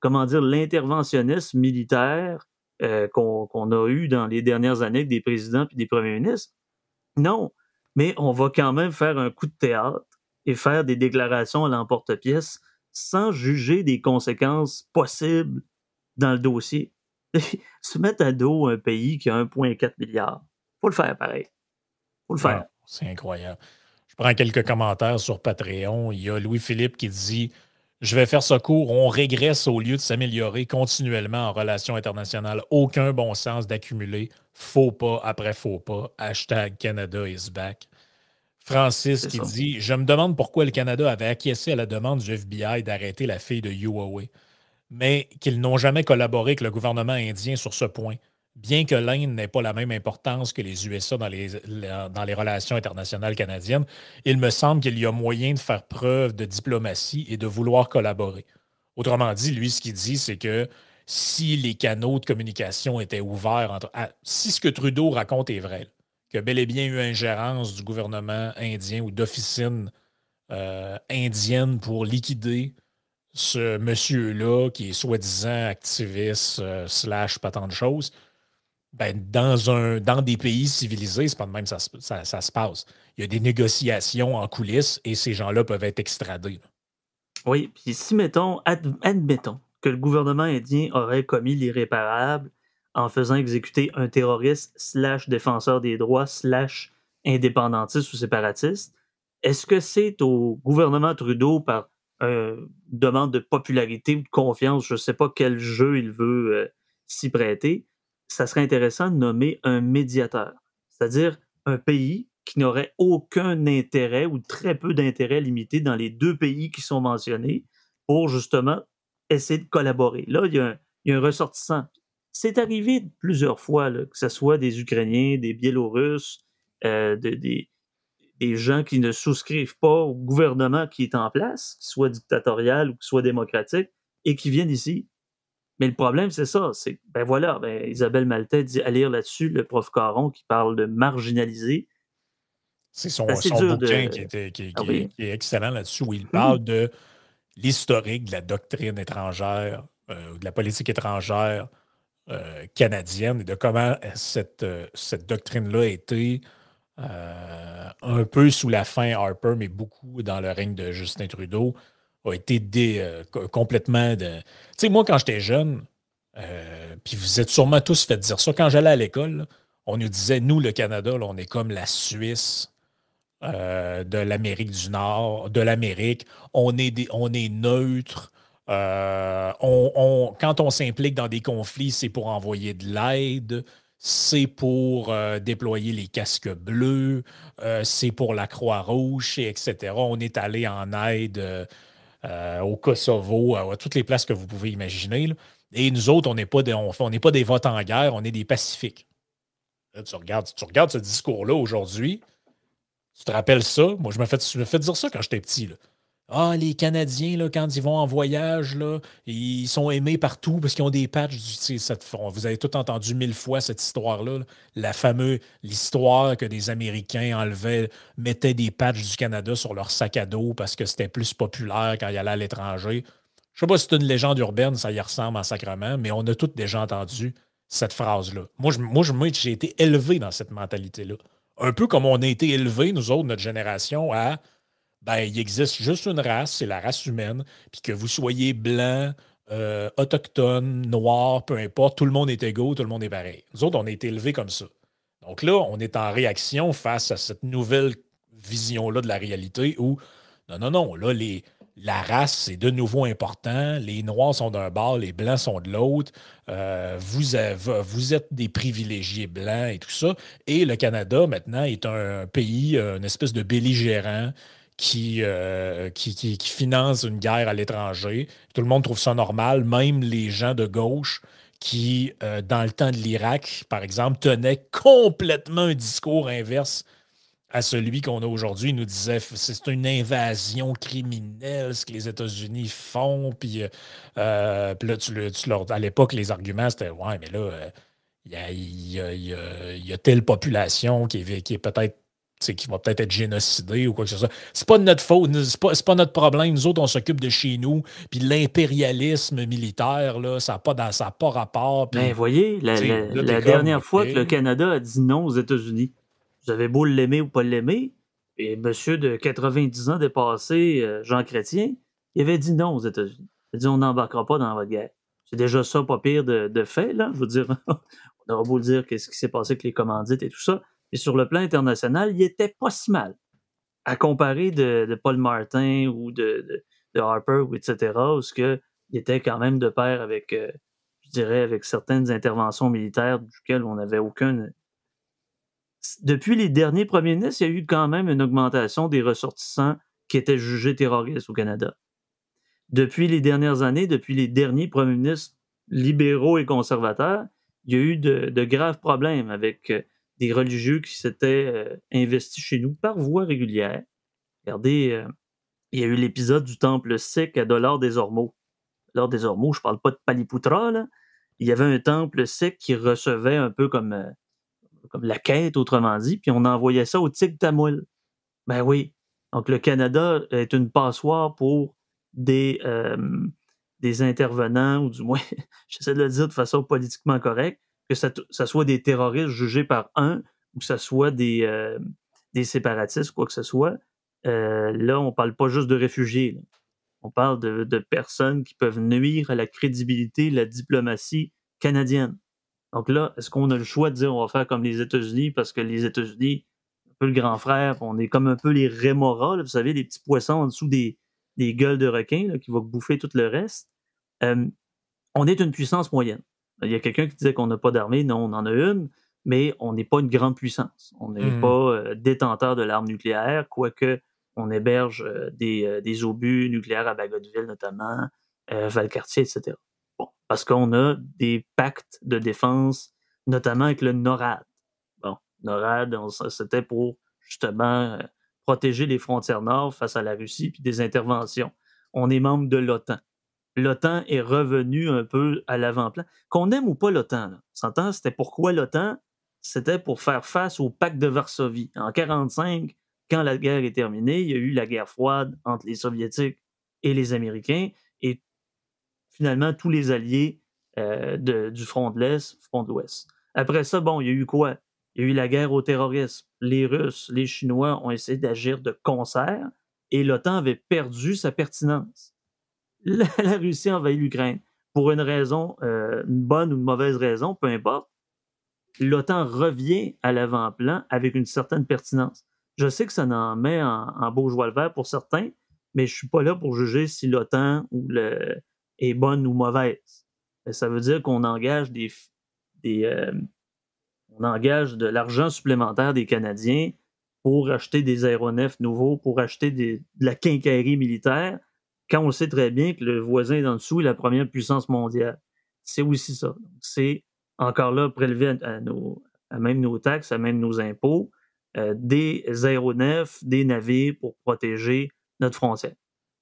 comment dire, l'interventionnisme militaire euh, qu'on a eu dans les dernières années avec des présidents et des premiers ministres. Non, mais on va quand même faire un coup de théâtre et faire des déclarations à l'emporte-pièce sans juger des conséquences possibles dans le dossier. Se mettre à dos un pays qui a 1,4 milliard, faut le faire pareil. Faut le faire. C'est incroyable. Je prends quelques commentaires sur Patreon. Il y a Louis-Philippe qui dit je vais faire ce cours. On régresse au lieu de s'améliorer continuellement en relations internationales. Aucun bon sens d'accumuler faux pas après faux pas. Hashtag Canada is back. Francis qui dit Je me demande pourquoi le Canada avait acquiescé à la demande du FBI d'arrêter la fille de Huawei, mais qu'ils n'ont jamais collaboré avec le gouvernement indien sur ce point bien que l'Inde n'ait pas la même importance que les USA dans les, relations internationales canadiennes, il me semble qu'il y a moyen de faire preuve de diplomatie et de vouloir collaborer. Autrement dit, lui, ce qu'il dit, c'est que si les canaux de communication étaient ouverts entre. si ce que Trudeau raconte est vrai, que bel et bien eu ingérence du gouvernement indien ou d'officines euh, indiennes pour liquider ce monsieur-là qui est soi-disant activiste euh, slash pas tant de choses, ben, dans, des pays civilisés, c'est pas de même ça, ça, se passe. Il y a des négociations en coulisses et ces gens-là peuvent être extradés. Oui, puis si, mettons, admettons que le gouvernement indien aurait commis l'irréparable en faisant exécuter un terroriste slash défenseur des droits slash indépendantiste ou séparatiste, est-ce que c'est au gouvernement Trudeau par demande de popularité ou de confiance, je ne sais pas quel jeu il veut euh, s'y prêter, ça serait intéressant de nommer un médiateur, c'est-à-dire un pays qui n'aurait aucun intérêt ou très peu d'intérêt limité dans les deux pays qui sont mentionnés pour justement essayer de collaborer. Là, il y a un, ressortissant. C'est arrivé plusieurs fois, que ce soit des Ukrainiens, des Biélorusses, euh, des, des gens qui ne souscrivent pas au gouvernement qui est en place, soit dictatorial ou soit démocratique, et qui viennent ici mais le problème, c'est ça. C'est ben voilà, ben Isabelle Maltais dit à lire là-dessus le prof Caron qui parle de marginaliser. C'est son, bouquin qui, ah est, excellent là-dessus, où il parle de l'historique de la doctrine étrangère, euh, de la politique étrangère canadienne et de comment cette, cette doctrine-là a été un peu sous la fin Harper, mais beaucoup dans le règne de Justin Trudeau, a été complètement de. Tu sais, moi, quand j'étais jeune, puis vous êtes sûrement tous fait dire ça, quand j'allais à l'école, on nous disait, nous, le Canada, on est comme la Suisse euh, de l'Amérique du Nord, de l'Amérique. On est, neutre. Euh, quand on s'implique dans des conflits, c'est pour envoyer de l'aide, c'est pour euh, déployer les casques bleus, c'est pour la Croix-Rouge, etc. On est allé en aide au Kosovo, à, toutes les places que vous pouvez imaginer. Et nous autres, on n'est pas, pas des votes en guerre, on est des pacifiques. tu, regardes, tu ce discours-là aujourd'hui, tu te rappelles ça? Moi, je me fais, fait dire ça quand j'étais petit. Ah, les Canadiens, là, quand ils vont en voyage, là, ils sont aimés partout parce qu'ils ont des patchs. Cette, vous avez tout entendu mille fois cette histoire-là. La fameuse histoire que des Américains enlevaient, mettaient des patchs du Canada sur leur sac à dos parce que c'était plus populaire quand ils allaient à l'étranger. Je sais pas si c'est une légende urbaine, ça y ressemble en sacrement, mais on a tous déjà entendu cette phrase-là. Moi, moi, j'ai été élevé dans cette mentalité-là un peu comme on a été élevés, nous autres, notre génération, à ben, il existe juste une race, c'est la race humaine, puis que vous soyez blanc, euh, autochtone, noir, peu importe, tout le monde est égaux, tout le monde est pareil. Nous autres, on a été élevés comme ça. Donc là, on est en réaction face à cette nouvelle vision-là de la réalité où, non, non, non, là, les, la race, c'est de nouveau important. Les Noirs sont d'un bord, les Blancs sont de l'autre. Euh, vous, vous, êtes des privilégiés blancs et tout ça. Et le Canada, maintenant, est un, pays, une espèce de belligérant qui, euh, qui, finance une guerre à l'étranger. Tout le monde trouve ça normal, même les gens de gauche qui, euh, dans le temps de l'Irak, par exemple, tenaient complètement un discours inverse à celui qu'on a aujourd'hui. Il nous disait c'est une invasion criminelle ce que les États-Unis font. Puis, euh, là, tu, à l'époque, les arguments, c'était Ouais, mais là, il y, a, telle population qui est, qui est peut-être qui va peut-être être génocidée ou quoi que ce soit. C'est pas de notre faute, c'est pas, pas notre problème. Nous autres, on s'occupe de chez nous. Puis l'impérialisme militaire, là, ça n'a pas, pas rapport. Puis, ben, voyez, la, la dernière fois que le Canada a dit non aux États-Unis, vous avez beau l'aimer ou pas l'aimer, et monsieur de 90 ans dépassé, euh, Jean Chrétien, il avait dit non aux États-Unis. Il a dit on n'embarquera pas dans votre guerre. C'est déjà ça, pas pire de, fait, là. Je veux dire, on aura beau le dire qu'est-ce qui s'est passé avec les commandites et tout ça. Et sur le plan international, il était pas si mal. À comparer de, Paul Martin ou de, Harper, etc., où ce que, il était quand même de pair avec, euh, je dirais, avec certaines interventions militaires duquel on n'avait aucun depuis les derniers premiers ministres, il y a eu quand même une augmentation des ressortissants qui étaient jugés terroristes au Canada. Depuis les dernières années, depuis les derniers premiers ministres libéraux et conservateurs, il y a eu de, graves problèmes avec euh, des religieux qui s'étaient euh, investis chez nous par voie régulière. Regardez, euh, il y a eu l'épisode du temple sikh à Dollar des Ormeaux. Dollar des Ormeaux, je ne parle pas de Paliputra, là. Il y avait un temple sikh qui recevait un peu comme comme la quête, autrement dit, puis on envoyait ça au Tigre Tamoul. Ben oui. Donc, le Canada est une passoire pour des, euh, des intervenants, ou du moins, j'essaie de le dire de façon politiquement correcte, que ça, soit des terroristes jugés par un, ou que ce soit des, euh, des séparatistes, quoi que ce soit. Euh, là, on parle pas juste de réfugiés. On parle de, personnes qui peuvent nuire à la crédibilité, la diplomatie canadienne. Donc là, est-ce qu'on a le choix de dire on va faire comme les États-Unis parce que les États-Unis, un peu le grand frère, on est comme un peu les rémoras, vous savez, les petits poissons en dessous des, des gueules de requins qui vont bouffer tout le reste. on est une puissance moyenne. Il y a quelqu'un qui disait qu'on n'a pas d'armée. Non, on en a une, mais on n'est pas une grande puissance. On n'est mmh. pas euh, détenteur de l'arme nucléaire, quoique on héberge euh, des, euh, des, obus nucléaires à Bagotville notamment, Valcartier, etc parce qu'on a des pactes de défense, notamment avec le NORAD. Bon, NORAD, c'était pour justement protéger les frontières nord face à la Russie puis des interventions. On est membre de l'OTAN. L'OTAN est revenu un peu à l'avant-plan. Qu'on aime ou pas l'OTAN, s'entend, c'était pourquoi l'OTAN? C'était pour faire face au pacte de Varsovie. En 1945, quand la guerre est terminée, il y a eu la guerre froide entre les Soviétiques et les Américains finalement, tous les alliés du front de l'Est, front de l'Ouest. Après ça, bon, il y a eu quoi? Il y a eu la guerre au terrorisme. Les Russes, les Chinois ont essayé d'agir de concert et l'OTAN avait perdu sa pertinence. La, Russie envahit l'Ukraine. Pour une raison, une bonne ou une mauvaise raison, peu importe, l'OTAN revient à l'avant-plan avec une certaine pertinence. Je sais que ça en met en, beau joie le vert pour certains, mais je ne suis pas là pour juger si l'OTAN est bonne ou mauvaise. Ça veut dire qu'on engage des, euh, on engage de l'argent supplémentaire des Canadiens pour acheter des aéronefs nouveaux, pour acheter de la quincaillerie militaire, quand on sait très bien que le voisin d'en dessous est la première puissance mondiale. C'est aussi ça. C'est encore là prélevé à, nos, même nos taxes, à même nos impôts, euh, des aéronefs, des navires pour protéger notre frontière.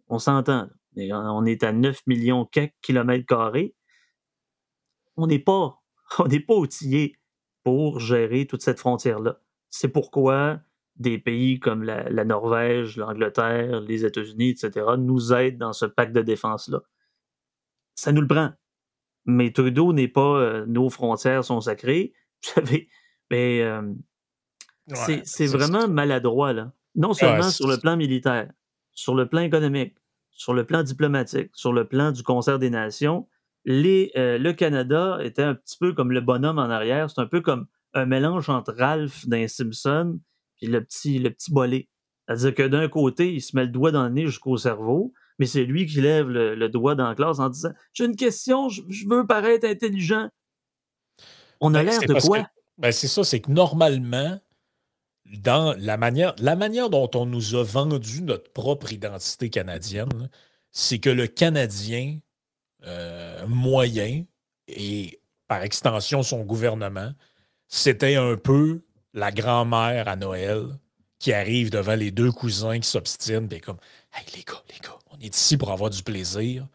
On s'entend. On est à 9 millions de kilomètres carrés. On n'est pas, on n'est pas outillé pour gérer toute cette frontière-là. C'est pourquoi des pays comme la, la Norvège, l'Angleterre, les États-Unis, etc., nous aident dans ce pacte de défense-là. Ça nous le prend. Mais Trudeau n'est pas euh, nos frontières sont sacrées. Vous savez, mais euh, c'est vraiment maladroit, là. Non seulement sur le plan militaire, sur le plan économique, sur le plan diplomatique, sur le plan du concert des nations, les, euh, le Canada était un petit peu comme le bonhomme en arrière. C'est un peu comme un mélange entre Ralph d'un Simpson puis le petit, le petit bolé. C'est-à-dire que d'un côté, il se met le doigt dans le nez jusqu'au cerveau, mais c'est lui qui lève le, doigt dans la classe en disant J'ai une question, je, veux paraître intelligent. On a ben, l'air de quoi? Ben c'est ça, c'est que normalement, dans la manière, la manière dont on nous a vendu notre propre identité canadienne, c'est que le Canadien euh, moyen et par extension son gouvernement, c'était un peu la grand-mère à Noël qui arrive devant les deux cousins qui s'obstinent, et comme Hey les gars, les gars, on est ici pour avoir du plaisir.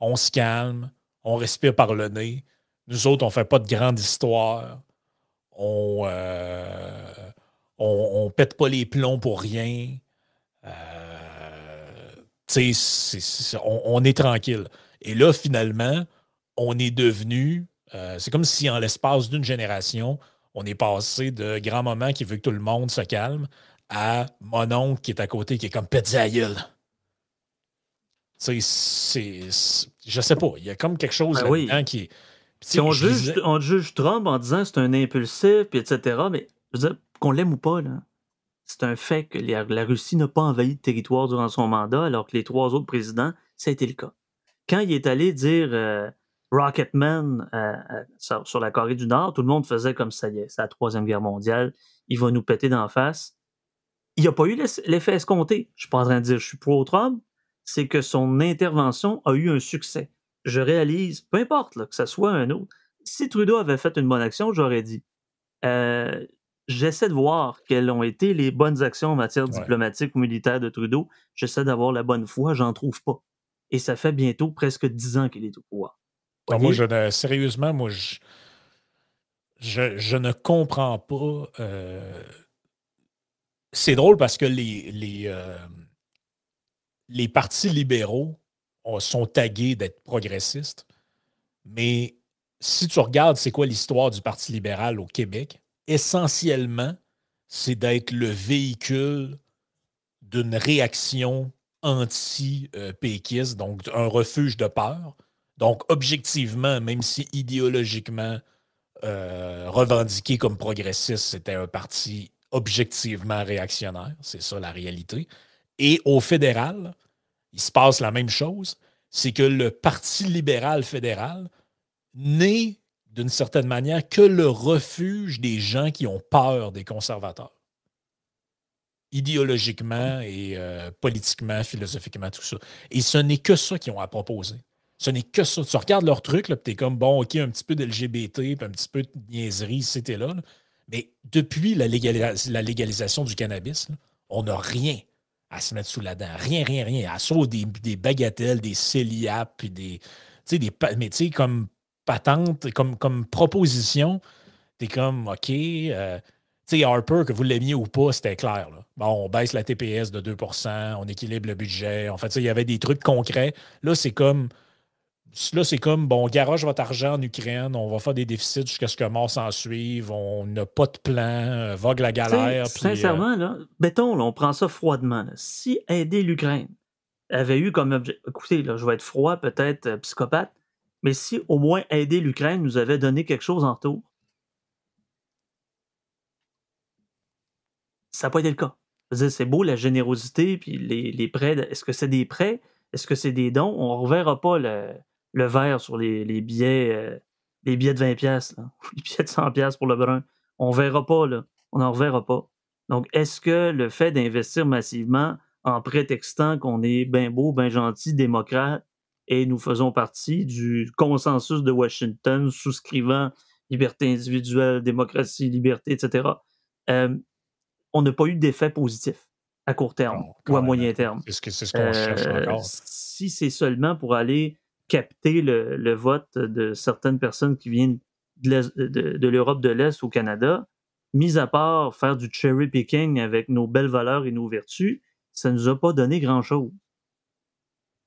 On se calme, on respire par le nez. Nous autres, on fait pas de grande histoire. On, euh, on, pète pas les plombs pour rien. Euh, on, on, est tranquille. Et là, finalement, on est devenu. Euh, c'est comme si en l'espace d'une génération, on est passé de grand moment qui veut que tout le monde se calme à mon oncle qui est à côté, qui est comme petit c'est, je sais pas, il y a comme quelque chose ben là qui est. Si on, juge, on juge Trump en disant c'est un impulsif, puis etc., mais qu'on l'aime ou pas, là, c'est un fait que la Russie n'a pas envahi de territoire durant son mandat, alors que les trois autres présidents, ça a été le cas. Quand il est allé dire euh, Rocketman euh, euh, sur la Corée du Nord, tout le monde faisait comme ça y est, c'est la Troisième Guerre mondiale, il va nous péter d'en face. Il n'y a pas eu l'effet escompté. Je suis pas en train de dire je suis pro-Trump, c'est que son intervention a eu un succès. Je réalise, peu importe que ce soit un autre, si Trudeau avait fait une bonne action, j'aurais dit. Euh, j'essaie de voir quelles ont été les bonnes actions en matière diplomatique ou militaire de Trudeau. J'essaie d'avoir la bonne foi, j'en trouve pas. Et ça fait bientôt presque dix ans qu'il est au pouvoir. Moi, je sérieusement, moi, je, je, ne comprends pas. Euh, c'est drôle parce que les, les, euh, les partis libéraux sont tagués d'être progressistes, mais si tu regardes c'est quoi l'histoire du Parti libéral au Québec, essentiellement, c'est d'être le véhicule d'une réaction anti-péquiste, donc un refuge de peur. Donc, objectivement, même si idéologiquement euh, revendiqué comme progressiste, c'était un parti objectivement réactionnaire. C'est ça la réalité. Et au fédéral, il se passe la même chose. C'est que le Parti libéral fédéral n'est d'une certaine manière que le refuge des gens qui ont peur des conservateurs. Idéologiquement et euh, politiquement, philosophiquement, tout ça. Et ce n'est que ça qu'ils ont à proposer. Ce n'est que ça. Tu regardes leur truc, tu es comme, bon, OK, un petit peu d'LGBT, un petit peu de niaiserie, c'était là, Mais depuis la, légalisation du cannabis, on n'a rien à se mettre sous la dent. Rien, rien, rien. À sauf des, des bagatelles, des CELIAP, puis des. Tu sais, des. Mais tu sais, comme patente, comme, comme proposition, t'es comme, OK. Euh, tu sais, Harper, que vous l'aimiez ou pas, c'était clair. Là. Bon, on baisse la TPS de 2% on équilibre le budget. En fait, il y avait des trucs concrets. Là, c'est comme là, c'est comme, bon, on garage votre argent en Ukraine, on va faire des déficits jusqu'à ce que mort s'en suive, on n'a pas de plan, euh, vogue la galère. sincèrement, là, béton, on prend ça froidement. Si aider l'Ukraine avait eu comme objet, écoutez, là, je vais être froid, peut-être psychopathe, mais si au moins aider l'Ukraine nous avait donné quelque chose en retour, ça n'a pas été le cas. C'est beau la générosité, puis les, prêts. Est-ce que c'est des prêts? Est-ce que c'est des dons? On ne reverra pas le, le vert sur les, billets, euh, les billets de 20$, là, les billets de 100$ pour le brun. On ne verra pas, là. On n'en reverra pas. Donc, est-ce que le fait d'investir massivement en prétextant qu'on est bien beau, bien gentil, démocrate, et nous faisons partie du consensus de Washington souscrivant liberté individuelle, démocratie, liberté, etc., on n'a pas eu d'effet positif à court terme ou à moyen terme. C'est ce qu'on cherche euh, encore. Si c'est seulement pour aller capter le, vote de certaines personnes qui viennent de l'Europe de l'Est au Canada, mis à part faire du cherry picking avec nos belles valeurs et nos vertus, ça ne nous a pas donné grand-chose.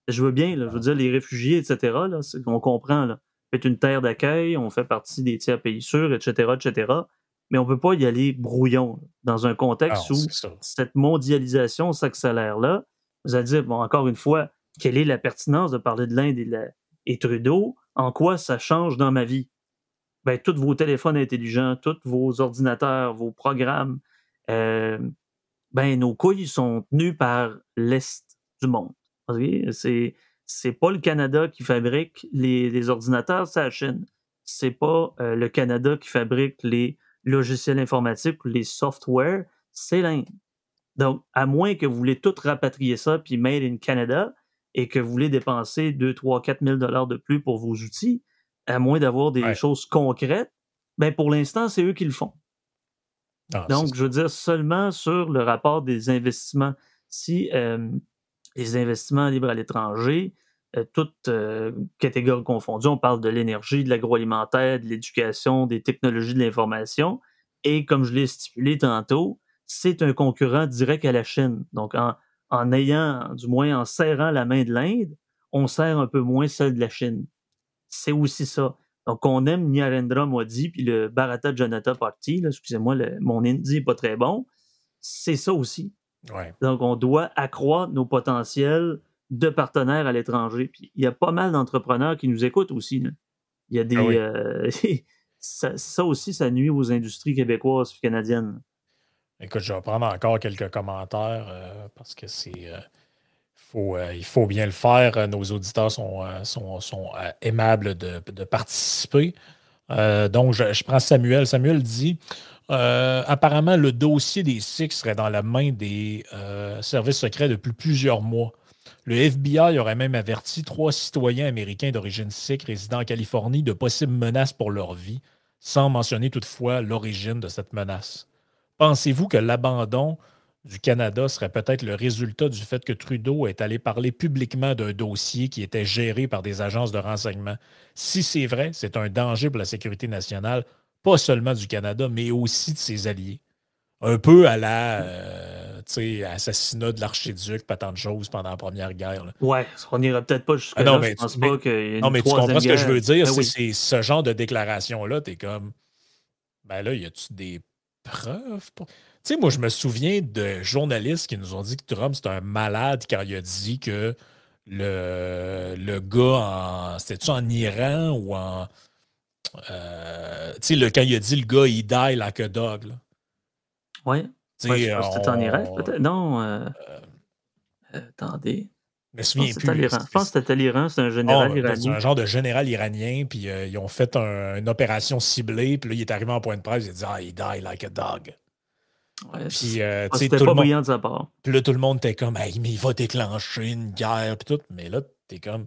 Je veux bien, je veux dire, les réfugiés, etc., on comprend. Là. On une terre d'accueil, on fait partie des tiers pays sûrs, etc., etc mais on ne peut pas y aller brouillon dans un contexte où cette mondialisation s'accélère-là. Vous allez dire, bon, encore une fois, quelle est la pertinence de parler de l'Inde et, Trudeau? En quoi ça change dans ma vie? Ben, tous vos téléphones intelligents, tous vos ordinateurs, vos programmes, euh, ben, nos couilles sont tenues par l'Est du monde. C'est, c'est pas le Canada qui fabrique les, ordinateurs, c'est la Chine. C'est pas euh, le Canada qui fabrique les logiciels informatiques ou les softwares, c'est l'Inde. Donc, à moins que vous voulez tout rapatrier ça, puis made in Canada, et que vous voulez dépenser 2, 3, 4 000 dollars de plus pour vos outils, à moins d'avoir des choses concrètes, ben pour l'instant, c'est eux qui le font. Ah, Donc, je veux dire, seulement sur le rapport des investissements. Si euh, les investissements libres à l'étranger, euh, toutes euh, catégories confondues. On parle de l'énergie, de l'agroalimentaire, de l'éducation, des technologies de l'information. Et comme je l'ai stipulé tantôt, c'est un concurrent direct à la Chine. Donc, en, ayant, du moins en serrant la main de l'Inde, on serre un peu moins celle de la Chine. C'est aussi ça. Donc, on aime Nyarendra Modi, puis le Bharata Janata Party, excusez-moi, mon hindi n'est pas très bon. C'est ça aussi. Donc, on doit accroître nos potentiels de partenaires à l'étranger. Puis il y a pas mal d'entrepreneurs qui nous écoutent aussi. Il y a des. Ah euh, ça, aussi, ça nuit aux industries québécoises et canadiennes. Écoute, je vais prendre encore quelques commentaires euh, parce que c'est. Euh, faut, il faut bien le faire. Nos auditeurs sont, sont, sont aimables de, participer. donc, je, je, prends Samuel. Samuel dit apparemment, le dossier des Six serait dans la main des services secrets depuis plusieurs mois. Le FBI aurait même averti trois citoyens américains d'origine sikh résidant en Californie de possibles menaces pour leur vie, sans mentionner toutefois l'origine de cette menace. Pensez-vous que l'abandon du Canada serait peut-être le résultat du fait que Trudeau est allé parler publiquement d'un dossier qui était géré par des agences de renseignement? Si c'est vrai, c'est un danger pour la sécurité nationale, pas seulement du Canada, mais aussi de ses alliés. Un peu à la... Euh, assassinat de l'archiduc, pas tant de choses pendant la Première Guerre. Ouais, on n'irait peut-être pas jusqu'à ah mais, pense pas qu'il Non, mais tu comprends ce que je veux dire, ben c'est ce genre de déclaration-là, tu es comme, ben là, y a-tu des preuves? Tu sais, moi, je me souviens de journalistes qui nous ont dit que Trump, c'est un malade quand il a dit que le, le gars en. C'était-tu en Iran ou en. Euh, tu sais, quand il a dit le gars, il die like a dog. Là. Ouais. Ouais, je pense que c'était en Irak, peut-être. Non. Euh, euh, attendez. Je me souviens plus. Je pense que c'était l'Iran, c'est un général oh, iranien. C'est un genre de général iranien, puis euh, ils ont fait une opération ciblée, puis là, il est arrivé en point de presse, il a dit Ah, il die like a dog. Ouais, puis, euh, ah, c'était pas brillant de sa part. Puis là, tout le monde était comme hey, mais il va déclencher une guerre, puis tout. Mais là, t'es comme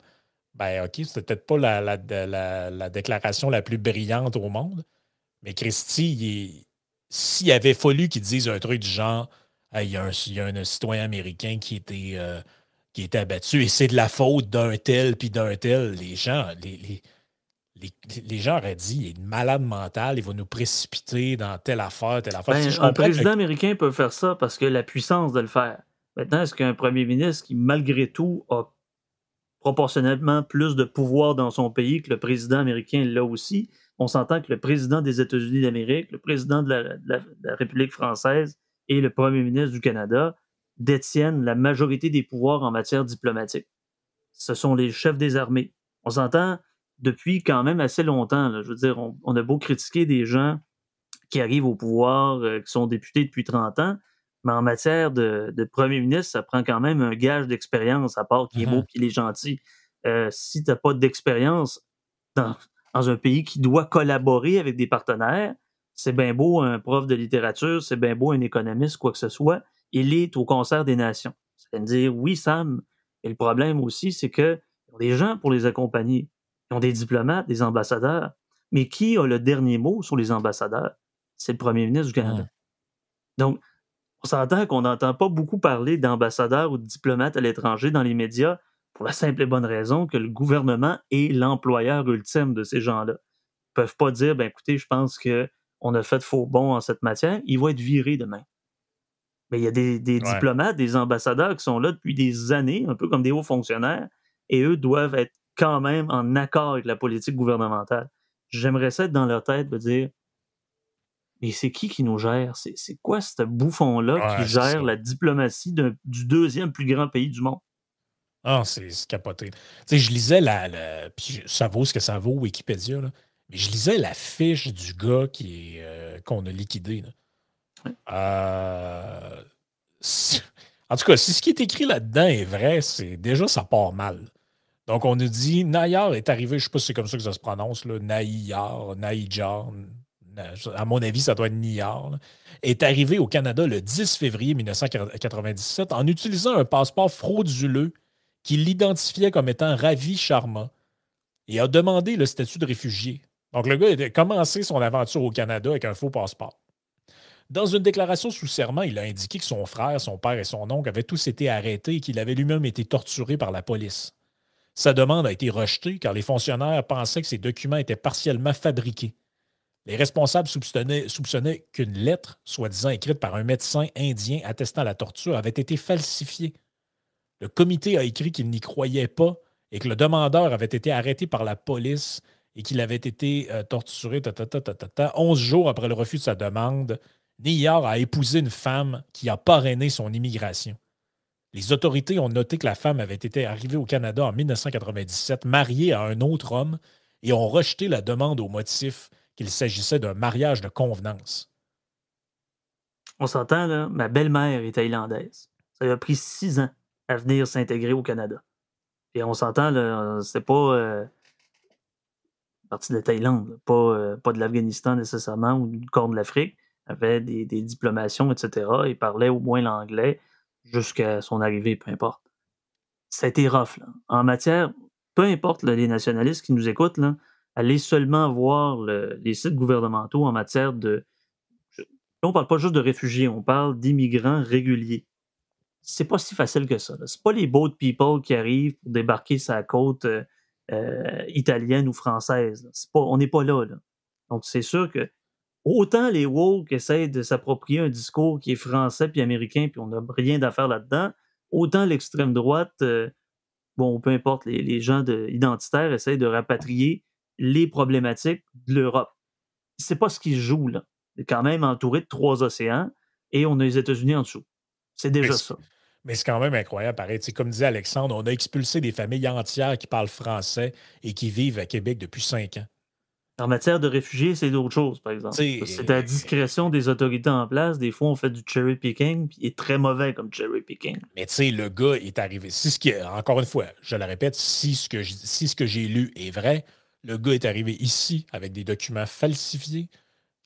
Ben, OK, c'était peut-être pas la, la, la, déclaration la plus brillante au monde, mais Christy, s'il avait fallu qu'ils disent un truc du genre il, y a un, citoyen américain qui était, euh, qui était abattu et c'est de la faute d'un tel puis d'un tel, les gens, les, les, gens auraient dit il est malade mental, il va nous précipiter dans telle affaire, telle affaire. Ben, un président américain peut faire ça parce qu'il a la puissance de le faire. Maintenant, est-ce qu'un premier ministre qui, malgré tout, a proportionnellement plus de pouvoir dans son pays que le président américain l'a aussi? On s'entend que le président des États-Unis d'Amérique, le président de la, République française et le premier ministre du Canada détiennent la majorité des pouvoirs en matière diplomatique. Ce sont les chefs des armées. On s'entend depuis quand même assez longtemps. Je veux dire, on, a beau critiquer des gens qui arrivent au pouvoir, euh, qui sont députés depuis 30 ans, mais en matière de, premier ministre, ça prend quand même un gage d'expérience, à part qu'il est beau mm-hmm. qu'il est gentil. Euh, si tu n'as pas d'expérience dans, un pays qui doit collaborer avec des partenaires, c'est bien beau un prof de littérature, c'est bien beau un économiste, quoi que ce soit, il est au concert des nations. C'est à dire, oui, Sam, et le problème aussi, c'est que y a des gens pour les accompagner. Ils ont des diplomates, des ambassadeurs. Mais qui a le dernier mot sur les ambassadeurs? C'est le premier ministre du Canada. Donc, on s'entend qu'on n'entend pas beaucoup parler d'ambassadeurs ou de diplomates à l'étranger dans les médias pour la simple et bonne raison que le gouvernement est l'employeur ultime de ces gens-là. Ils ne peuvent pas dire, ben écoutez, je pense qu'on a fait faux bon en cette matière, il va être viré demain. Mais il y a des, diplomates, des ambassadeurs qui sont là depuis des années, un peu comme des hauts fonctionnaires, et eux doivent être quand même en accord avec la politique gouvernementale. J'aimerais ça être dans leur tête de dire mais c'est qui qui nous gère? C'est quoi ce bouffon-là qui gère la diplomatie du deuxième plus grand pays du monde? Ah, c'est capoté. Tu sais, je lisais la, Puis ça vaut ce que ça vaut, Wikipédia, là. Mais je lisais la fiche du gars qui euh, qu'on a liquidé. Euh, en tout cas, si ce qui est écrit là-dedans est vrai, c'est déjà ça part mal. Donc, on nous dit Nayar est arrivé, je ne sais pas si c'est comme ça que ça se prononce, là, Nayar, Naïjar, à mon avis, ça doit être Niar, est arrivé au Canada le 10 février 1997 en utilisant un passeport frauduleux qui l'identifiait comme étant Ravi Sharma et a demandé le statut de réfugié. Donc, le gars a commencé son aventure au Canada avec un faux passeport. Dans une déclaration sous serment, il a indiqué que son frère, son père et son oncle avaient tous été arrêtés et qu'il avait lui-même été torturé par la police. Sa demande a été rejetée car les fonctionnaires pensaient que ces documents étaient partiellement fabriqués. Les responsables soupçonnaient, qu'une lettre, soi-disant écrite par un médecin indien attestant la torture, avait été falsifiée. Le comité a écrit qu'il n'y croyait pas et que le demandeur avait été arrêté par la police et qu'il avait été euh, torturé Onze jours après le refus de sa demande. Niyar a épousé une femme qui a parrainé son immigration. Les autorités ont noté que la femme avait été arrivée au Canada en 1997, mariée à un autre homme, et ont rejeté la demande au motif qu'il s'agissait d'un mariage de convenance. On s'entend, là, ma belle-mère est thaïlandaise. Ça lui a pris six ans à venir s'intégrer au Canada. Et on s'entend, là, c'est pas euh, partie de Thaïlande, pas, euh, pas de l'Afghanistan nécessairement ou du corps de l'Afrique. Avait des, diplomations, etc. Il parlait au moins l'anglais jusqu'à son arrivée, peu importe. Ça a été rough. Là. En matière, peu importe les nationalistes qui nous écoutent, là, allez seulement voir les sites gouvernementaux en matière de. on ne parle pas juste de réfugiés, on parle d'immigrants réguliers. C'est pas si facile que ça. C'est pas les boat people qui arrivent pour débarquer la côte euh, euh, italienne ou française. Pas, on n'est pas là, Donc, c'est sûr que autant les woke essayent de s'approprier un discours qui est français puis américain, puis on n'a rien à faire là-dedans, autant l'extrême droite, euh, bon, peu importe, les, les gens de, identitaires essayent de rapatrier les problématiques de l'Europe. C'est pas ce qui se joue là. est quand même entouré de trois océans et on a les États-Unis en dessous. C'est déjà ça. Mais c'est quand même incroyable, pareil. comme disait Alexandre, on a expulsé des familles entières qui parlent français et qui vivent à Québec depuis cinq ans. En matière de réfugiés, c'est d'autres choses, par exemple. C'est à la discrétion des autorités en place. Des fois, on fait du cherry picking, puis il est très mauvais comme cherry picking. Mais tu sais, le gars est arrivé. Si ce qui, encore une fois, je le répète, si ce que si ce que j'ai lu est vrai, le gars est arrivé ici avec des documents falsifiés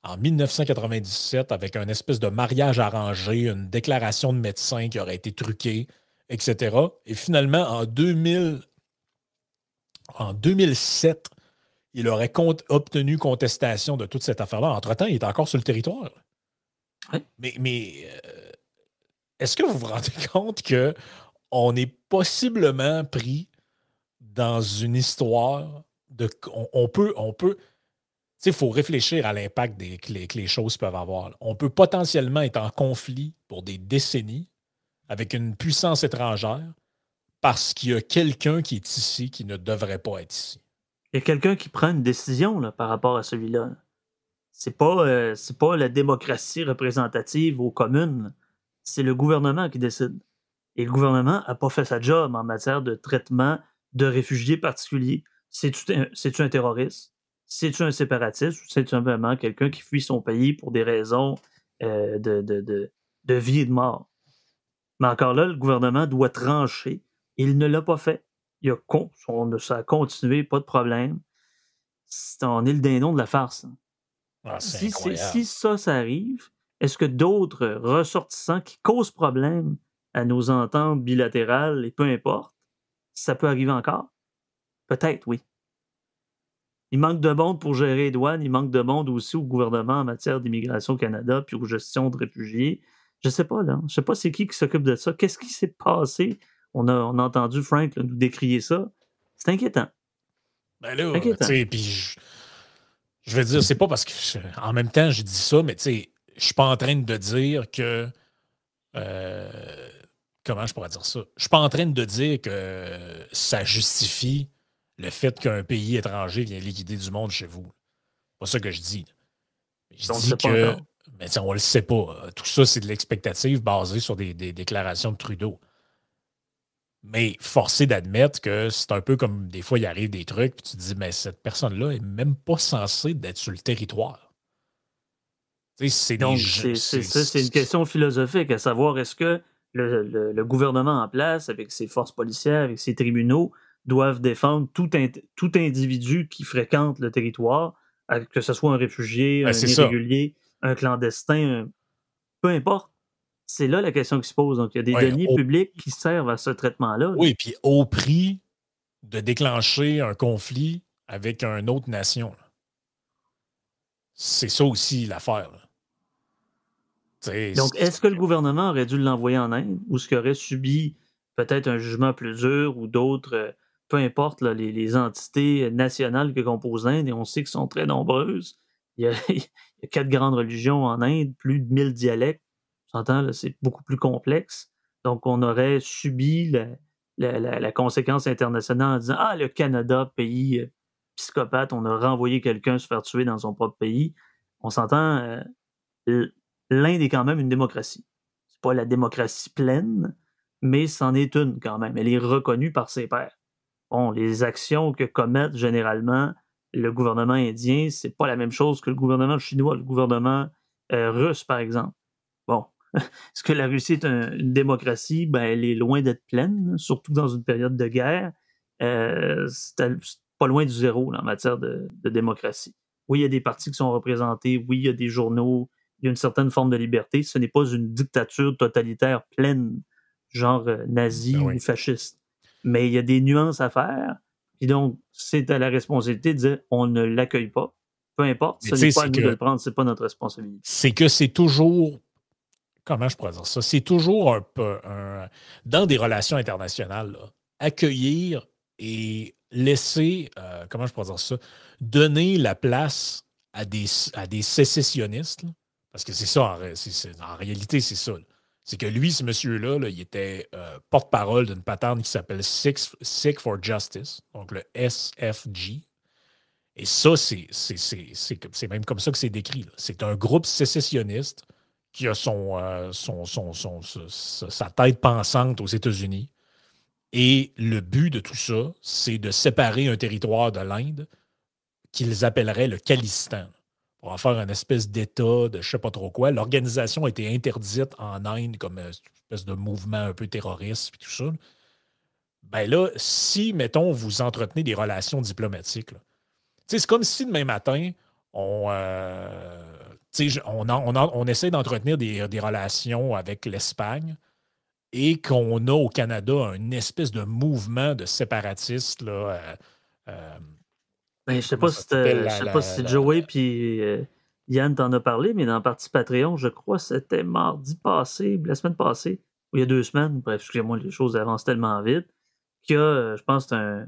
en 1997 avec un espèce de mariage arrangé, une déclaration de médecin qui aurait été truquée, etc. Et finalement, en, 2000, en 2007, il aurait obtenu contestation de toute cette affaire-là. Entre-temps, il est encore sur le territoire. Mais, mais euh, est-ce que vous vous rendez compte qu'on est possiblement pris dans une histoire on, peut, on peut, il faut réfléchir à l'impact que que les, choses peuvent avoir. On peut potentiellement être en conflit pour des décennies avec une puissance étrangère parce qu'il y a quelqu'un qui est ici qui ne devrait pas être ici. Il y a quelqu'un qui prend une décision par rapport à celui-là. C'est pas, euh, pas la démocratie représentative aux communes. C'est le gouvernement qui décide. Et le gouvernement n'a pas fait sa job en matière de traitement de réfugiés particuliers. C'est-tu un, terroriste? C'est-tu un séparatiste? Ou c'est simplement quelqu'un qui fuit son pays pour des raisons euh, de vie et de mort? Mais encore là, le gouvernement doit trancher. Il ne l'a pas fait. Il a on, ça a continué, pas de problème. On est le dindon de la farce. Ah, si, si, ça, ça arrive, est-ce que d'autres ressortissants qui causent problème à nos ententes bilatérales et peu importe, ça peut arriver encore? Peut-être, oui. Il manque de monde pour gérer les douanes, il manque de monde aussi au gouvernement en matière d'immigration au Canada puis aux gestions de réfugiés. Je sais pas, là. Je sais pas c'est qui qui s'occupe de ça. Qu'est-ce qui s'est passé? On a, on a entendu Frank nous décrier ça. C'est inquiétant. Ben là, tu sais, puis je, je, veux dire, c'est pas parce que en même temps, je dis ça, mais tu sais, je suis pas en train de dire que euh, comment je pourrais dire ça? Je suis pas en train de dire que ça justifie le fait qu'un pays étranger vient liquider du monde chez vous. Pas ça que je dis. Je dis que mais on le sait pas. Tout ça, c'est de l'expectative basée sur des, déclarations de Trudeau. Mais forcé d'admettre que c'est un peu comme des fois, il arrive des trucs, puis tu te dis, mais cette personne-là est même pas censée d'être sur le territoire. C'est Donc, c'est ça, c'est une question philosophique, à savoir est-ce que le, gouvernement en place, avec ses forces policières, avec ses tribunaux, doivent défendre tout, tout individu qui fréquente le territoire, que ce soit un réfugié, ben, un irrégulier, un clandestin, peu importe. C'est là la question qui se pose. Donc, il y a des deniers publics qui servent à ce traitement-là. Oui, puis au prix de déclencher un conflit avec une autre nation. C'est ça aussi l'affaire. Donc, est-ce que le gouvernement aurait dû l'envoyer en Inde ou ce qu'il aurait subi peut-être un jugement plus dur ou d'autres, euh, peu importe les, entités nationales que composent l'Inde, et on sait qu'elles sont très nombreuses. Il y, a, quatre grandes religions en Inde, plus de 1000 dialectes. C'est beaucoup plus complexe. Donc, on aurait subi la, conséquence internationale en disant Ah, le Canada, pays euh, psychopathe, on a renvoyé quelqu'un se faire tuer dans son propre pays. On s'entend, euh, l'Inde est quand même une démocratie. C'est pas la démocratie pleine, mais c'en est une quand même. Elle est reconnue par ses pairs. Bon, les actions que commettent généralement le gouvernement indien, c'est pas la même chose que le gouvernement chinois, le gouvernement euh, russe, par exemple. Est-ce que la Russie est une démocratie? Ben, elle est loin d'être pleine, surtout dans une période de guerre. Euh, c'est pas loin du zéro en matière de, démocratie. Oui, il y a des partis qui sont représentés, oui, il y a des journaux, il y a une certaine forme de liberté. Ce n'est pas une dictature totalitaire pleine, genre euh, nazi ben ou fasciste. Mais il y a des nuances à faire. Et donc, c'est à la responsabilité de dire on ne l'accueille pas. Peu importe, ce n'est pas à nous de le prendre, ce n'est pas notre responsabilité. C'est que c'est toujours. Comment je pourrais dire ça? C'est toujours un peu. dans des relations internationales, accueillir et laisser, euh, comment je pourrais dire ça, donner la place à des, à des sécessionnistes, parce que c'est ça, en, en réalité, c'est ça. C'est que lui, ce monsieur-là, il était euh, porte-parole d'une patente qui s'appelle Sick for Justice, donc le SFG. Et ça, c'est même comme ça que c'est décrit. C'est un groupe sécessionniste qui a son, euh, son, son, sa tête pensante aux États-Unis. Et le but de tout ça, c'est de séparer un territoire de l'Inde qu'ils appelleraient le Khalistan pour en faire une espèce d'État de je sais pas trop quoi. L'organisation a été interdite en Inde comme une espèce de mouvement un peu terroriste et tout ça. Ben là, si, mettons, vous entretenez des relations diplomatiques, c'est comme si demain matin, on, euh, on, on, essaie d'entretenir des, relations avec l'Espagne et qu'on a au Canada une espèce de mouvement de séparatistes là, euh, euh, ben, je sais pas si je sais pas si Joey puis euh, Yann t'en a parlé, mais dans la partie Patreon, je crois que c'était mardi passé, la semaine passée, ou il y a deux semaines, bref, excusez-moi, les choses avancent tellement vite, qu'il y a, euh, je pense, un,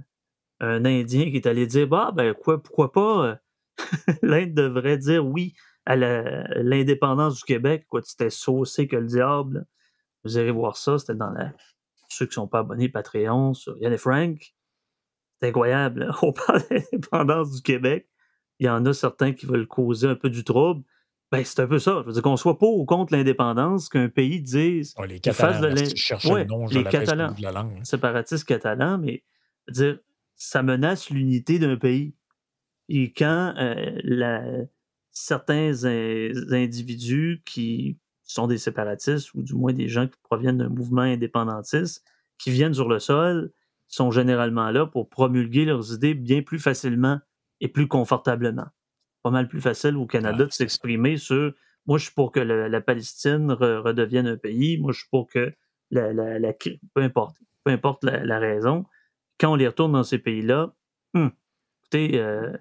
un Indien qui est allé dire Bah ben quoi, pourquoi pas l'Inde devrait dire oui à l'indépendance du Québec, quoi, c'était saucé que le diable. Vous irez voir ça, c'était dans la ceux qui ne sont pas abonnés Patreon, sur Yann et Frank, c'est incroyable. On parle d'indépendance du Québec. Il y en a certains qui veulent causer un peu du trouble. Ben, c'est un peu ça. Je veux dire qu'on soit pour ou contre l'indépendance, qu'un pays dise. les Catalans, de ouais, le nom, les Catalans, de la langue. séparatistes catalans, mais dire, ça menace l'unité d'un pays. Et quand euh, la, certains individus qui sont des séparatistes, ou du moins des gens qui proviennent d'un mouvement indépendantiste, qui viennent sur le sol, sont généralement là pour promulguer leurs idées bien plus facilement et plus confortablement. Pas mal plus facile au Canada de s'exprimer sur moi, je suis pour que la Palestine redevienne un pays, moi, je suis pour que la, peu importe, peu importe la, raison, quand on les retourne dans ces pays-là, hum, écoutez, euh,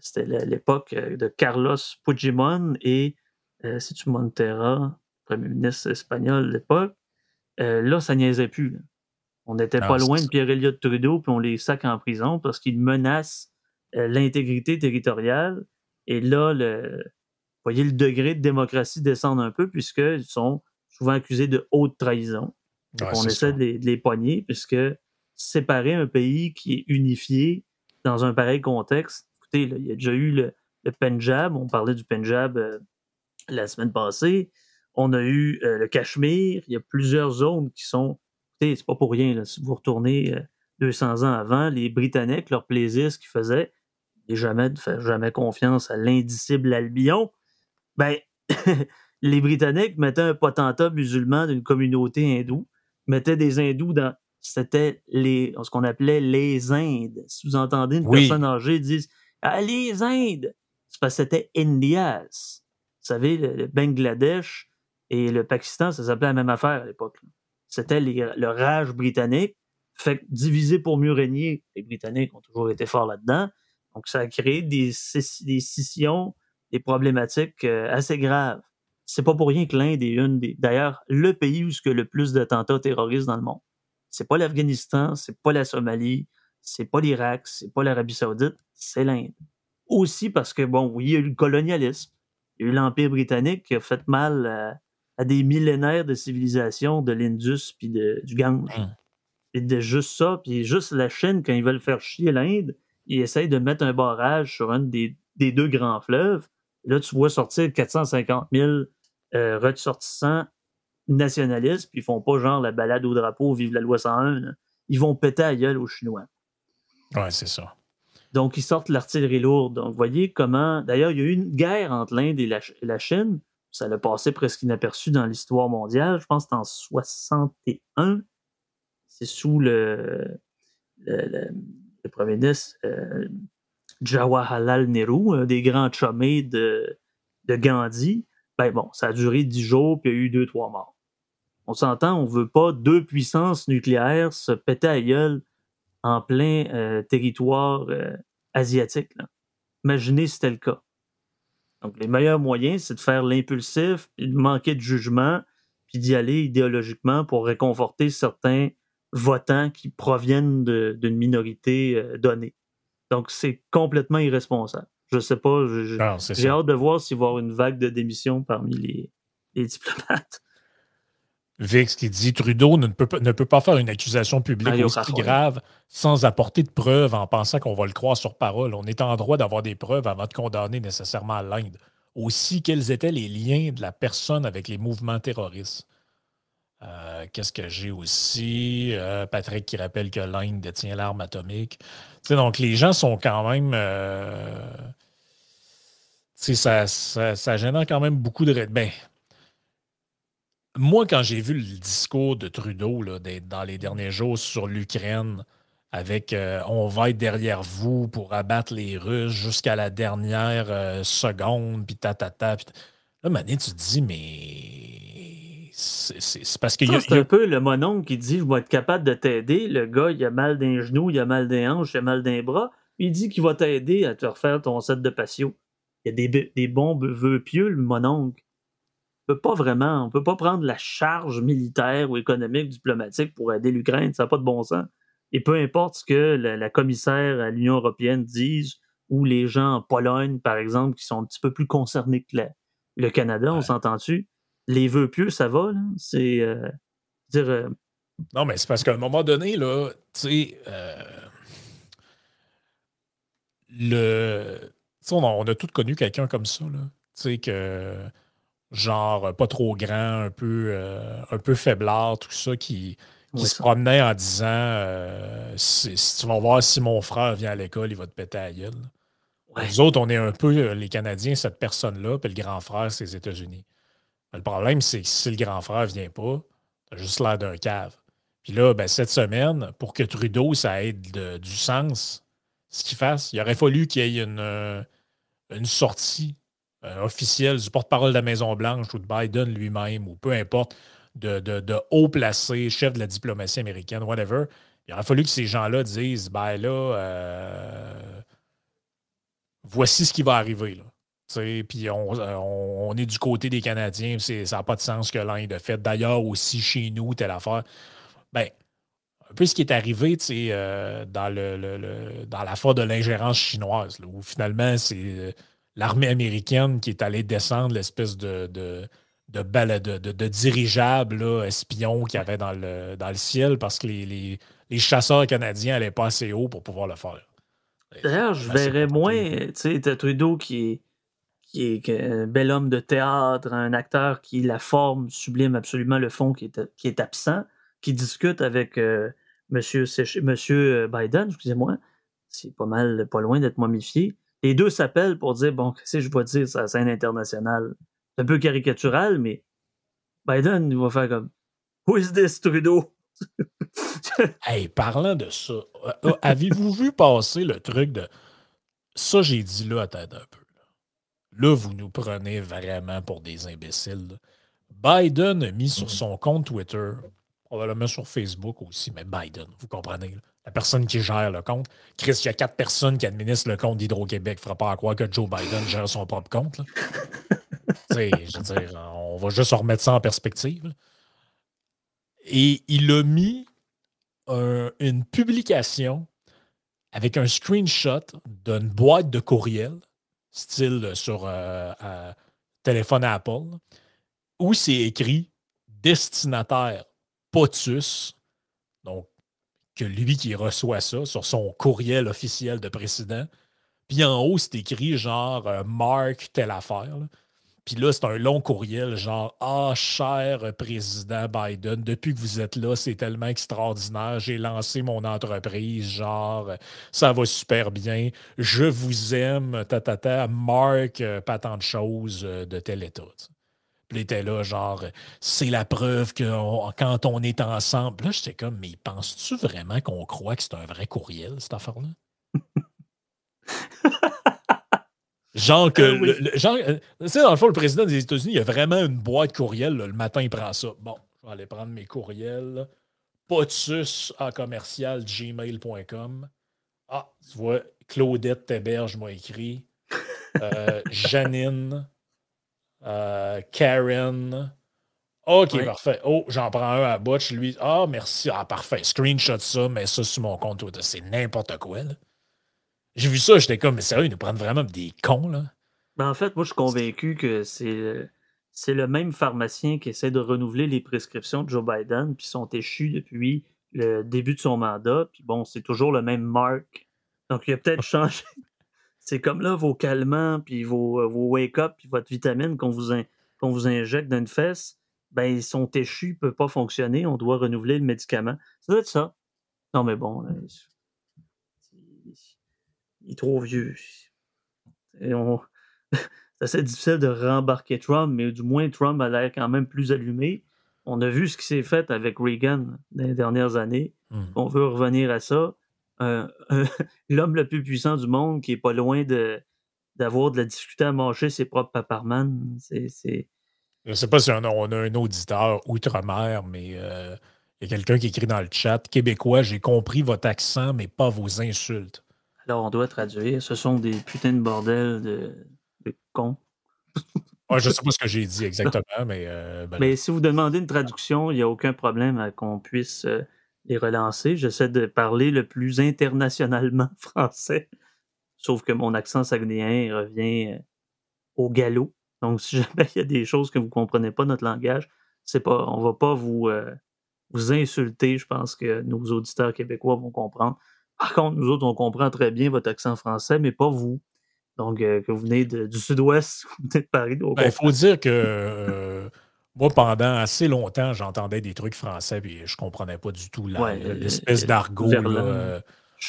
c'était l'époque euh, de Carlos Puigdemont et euh, Montera, premier ministre espagnol de l'époque, là, ça niaisait plus. On n'était pas loin de pierre Elliott Trudeau, puis on les sac en prison parce qu'ils menacent euh, l'intégrité territoriale. Et là, le, voyez le degré de démocratie descendre un peu, puisqu'ils sont souvent accusés de haute trahison. on essaie de les, de les, poigner, puisque séparer un pays qui est unifié dans un pareil contexte, écoutez, il y a déjà eu le, le Punjab, on parlait du Punjab euh, la semaine passée, on a eu euh, le Cachemire, il y a plusieurs zones qui sont c'est pas pour rien. Si vous retournez 200 euh, ans avant, les Britanniques, leur plaisir, ce qu'ils faisaient, et jamais de faire jamais confiance à l'indicible Albion, ben, les Britanniques mettaient un potentat musulman d'une communauté hindoue, mettaient des hindous dans. C'était les, ce qu'on appelait les Indes. Si vous entendez une personne âgée dire les Indes! Que c'était Indias. Vous savez, le, Bangladesh et le Pakistan, ça s'appelait la même affaire à l'époque. C'était le rage britannique. Fait diviser pour mieux régner, les Britanniques ont toujours été forts là-dedans. Donc, ça a créé des, des scissions, des problématiques euh, assez graves. C'est pas pour rien que l'Inde est une des, d'ailleurs, le pays où il y le plus d'attentats terroristes dans le monde. C'est pas l'Afghanistan, c'est pas la Somalie, c'est pas l'Irak, c'est pas l'Arabie Saoudite, c'est l'Inde. Aussi parce que, bon, oui, il y a eu le colonialisme, il y a eu l'Empire britannique qui a fait mal à, à des millénaires de civilisation de l'Indus puis du Gange. Et de juste ça, puis juste la Chine, quand ils veulent faire chier l'Inde, ils essayent de mettre un barrage sur un des, deux grands fleuves. là, tu vois sortir 450 000 euh, ressortissants nationalistes, puis ils font pas genre la balade au drapeau, vive la loi 101. Ils vont péter à gueule aux Chinois. Ouais, c'est ça. Donc, ils sortent l'artillerie lourde. Donc, vous voyez comment. D'ailleurs, il y a eu une guerre entre l'Inde et la Chine ça l'a passé presque inaperçu dans l'histoire mondiale. Je pense que c'est en 61. C'est sous le, premier ministre euh, Jawaharlal Nehru, un des grands chumés de, de Gandhi. Ben bon, ça a duré dix jours, puis il y a eu deux, trois morts. On s'entend, on veut pas deux puissances nucléaires se péter à gueule en plein euh, territoire euh, asiatique. Imaginez si c'était le cas. Donc, les meilleurs moyens, c'est de faire l'impulsif, de manquer de jugement, puis d'y aller idéologiquement pour réconforter certains votants qui proviennent d'une minorité euh, donnée. Donc, c'est complètement irresponsable. Je ne sais pas, ah, j'ai hâte de voir s'il va y avoir une vague de démission parmi les, les diplomates. Vix qui dit Trudeau ne peut, ne peut pas faire une accusation publique aussi grave sans apporter de preuves en pensant qu'on va le croire sur parole. On est en droit d'avoir des preuves avant de condamner nécessairement l'Inde. Aussi, quels étaient les liens de la personne avec les mouvements terroristes? Euh, qu'est-ce que j'ai aussi? Euh, Patrick qui rappelle que l'Inde détient l'arme atomique. donc, les gens sont quand même. Euh, ça, ça, ça gêne quand même beaucoup de. Ben, moi, quand j'ai vu le discours de Trudeau là, dans les derniers jours sur l'Ukraine, avec euh, on va être derrière vous pour abattre les Russes jusqu'à la dernière euh, seconde, puis ta, ta, ta. Là, Mané, tu te dis, mais c'est parce que. C'est un peu le monon qui dit Je vais être capable de t'aider. Le gars, il a mal d'un genou, il a mal d'un hanche, il a mal d'un bras. Il dit qu'il va t'aider à te refaire ton set de patio. Il y a des, des bons vœux pieux, le mononcle peut pas vraiment, on peut pas prendre la charge militaire ou économique, diplomatique pour aider l'Ukraine, ça n'a pas de bon sens. Et peu importe ce que la, commissaire à l'Union européenne dise, ou les gens en Pologne, par exemple, qui sont un petit peu plus concernés que le Canada, on s'entend-tu? Les vœux pieux, ça va, C'est. Euh, dire, euh, Non, mais c'est parce qu'à un moment donné, là, tu sais, euh, le. On a, on a tous connu quelqu'un comme ça, là. Tu sais, que genre pas trop grand, un peu, euh, un peu faiblard, tout ça, qui, qui se promenait en disant euh, si, tu vas voir si mon frère vient à l'école, il va te péter à la gueule. Nous autres, on est un peu les Canadiens, cette personne-là, puis le grand frère, c'est les États-Unis. Le problème, c'est que si le grand frère ne vient pas, t'as juste l'air d'un cave. Puis là, ben, cette semaine, pour que Trudeau, ça ait du sens, ce qu'il fasse, il aurait fallu qu'il y ait une, euh, une sortie euh, officielle du porte-parole de la Maison-Blanche ou de Biden lui-même, ou peu importe, de, de, haut placé, chef de la diplomatie américaine, whatever. Il aurait fallu que ces gens-là disent ben là, euh, voici ce qui va arriver. Là. Puis on, on, est du côté des Canadiens, ça n'a pas de sens que l'Inde a fait. D'ailleurs, aussi chez nous, telle affaire ben, un peu ce qui est arrivé euh, dans, le, dans l'affaire de l'ingérence chinoise, où finalement, c'est euh, l'armée américaine qui est allée descendre l'espèce de, de, de, de, dirigeable espion qu'il y avait dans le, dans le ciel parce que les, chasseurs canadiens n'allaient pas assez haut pour pouvoir le faire. D'ailleurs, je verrais moins, tu sais, Trudeau qui est, qui est un bel homme de théâtre, un acteur qui la forme sublime absolument le fond qui est, qui est absent qui discute avec euh, monsieur, monsieur Biden, excusez-moi, c'est pas mal, pas loin d'être momifié. Les deux s'appellent pour dire bon, qu'est-ce que je vais dire sur la scène internationale? C'est un peu caricatural, mais Biden, il va faire comme Who is this, Trudeau? hey, parlant de ça, euh, avez-vous vu passer le truc de ça, j'ai dit là, attendez un peu. Là. vous nous prenez vraiment pour des imbéciles. Biden a mis sur mm-hmm. son compte Twitter on va le mettre sur Facebook aussi, mais Biden, vous comprenez. La personne qui gère le compte. Chris, il y a quatre personnes qui administrent le compte d'Hydro-Québec. Il ne fera pas croire que Joe Biden gère son propre compte. je veux dire, on va juste remettre ça en perspective. Et il a mis une publication avec un screenshot d'une boîte de courriel, style sur euh, téléphone Apple, où c'est écrit destinataire POTUS, donc que lui qui reçoit ça sur son courriel officiel de président. Puis en haut, c'est écrit genre euh, Mark telle affaire. Puis là, c'est un long courriel, genre Ah, cher président Biden, depuis que vous êtes là, c'est tellement extraordinaire. J'ai lancé mon entreprise, genre ça va super bien. Je vous aime, ta, ta, Mark, euh, pas tant de choses euh, de tel état. Il était là, genre, c'est la preuve que quand on est ensemble. Là, j'étais comme, mais penses-tu vraiment qu'on croit que c'est un vrai courriel, cette affaire-là? genre que. Euh, genre, euh, tu sais, dans le fond, le président des États-Unis, il a vraiment une boîte courriel. le matin, il prend ça. Bon, je vais aller prendre mes courriels. Potus à commercial gmail.com. Ah, tu vois, Claudette Théberge m'a écrit. Euh, Janine euh, Karen. OK, parfait. Oh, j'en prends un à Butch. Lui, ah, merci. Ah, parfait. Screenshot ça, mais ça sur mon compte Twitter. C'est n'importe quoi, là. J'ai vu ça, j'étais comme, mais sérieux, ils nous prennent vraiment des cons, là. Ben, en fait, moi, je suis convaincu que c'est. C'est le même pharmacien qui essaie de renouveler les prescriptions de Joe Biden, puis sont échus depuis le début de son mandat. Puis bon, c'est toujours le même Mark. Donc, il a peut-être changé c'est comme là, vos calmants, puis vos, euh, vos wake-up, puis votre vitamine qu'on vous, vous injecte dans une fesse, ben, ils sont échus, ils ne peuvent pas fonctionner, on doit renouveler le médicament. Ça doit être ça. Non, mais bon, il est trop vieux. c'est assez difficile de rembarquer Trump, mais du moins, Trump a l'air quand même plus allumé. On a vu ce qui s'est fait avec Reagan dans les dernières années. Mmh. On veut revenir à ça. l'homme le plus puissant du monde qui est pas loin de d'avoir de la difficulté à manger ses propres paparman. C'est, Je ne sais pas si on a, un auditeur outre-mer, mais euh, il y a quelqu'un qui écrit dans le chat Québécois, j'ai compris votre accent, mais pas vos insultes. Alors on doit traduire. Ce sont des putains de bordels de, de cons. Je je sais pas ce que j'ai dit exactement, mais. Euh, ben mais si vous demandez une traduction, il n'y a aucun problème à qu'on puisse. Euh, les relancer. J'essaie de parler le plus internationalement français. Sauf que mon accent saguenéen revient euh, au galop. Donc, si jamais il y a des choses que vous ne comprenez pas notre langage, c'est pas, on va pas vous, euh, vous insulter, je pense que nos auditeurs québécois vont comprendre. Par contre, nous autres, on comprend très bien votre accent français, mais pas vous. Donc, euh, que vous venez du sud-ouest, vous venez de Paris. Il ben, faut dire que euh, moi, pendant assez longtemps, j'entendais des trucs français et je comprenais pas du tout l'espèce d'argot. Euh,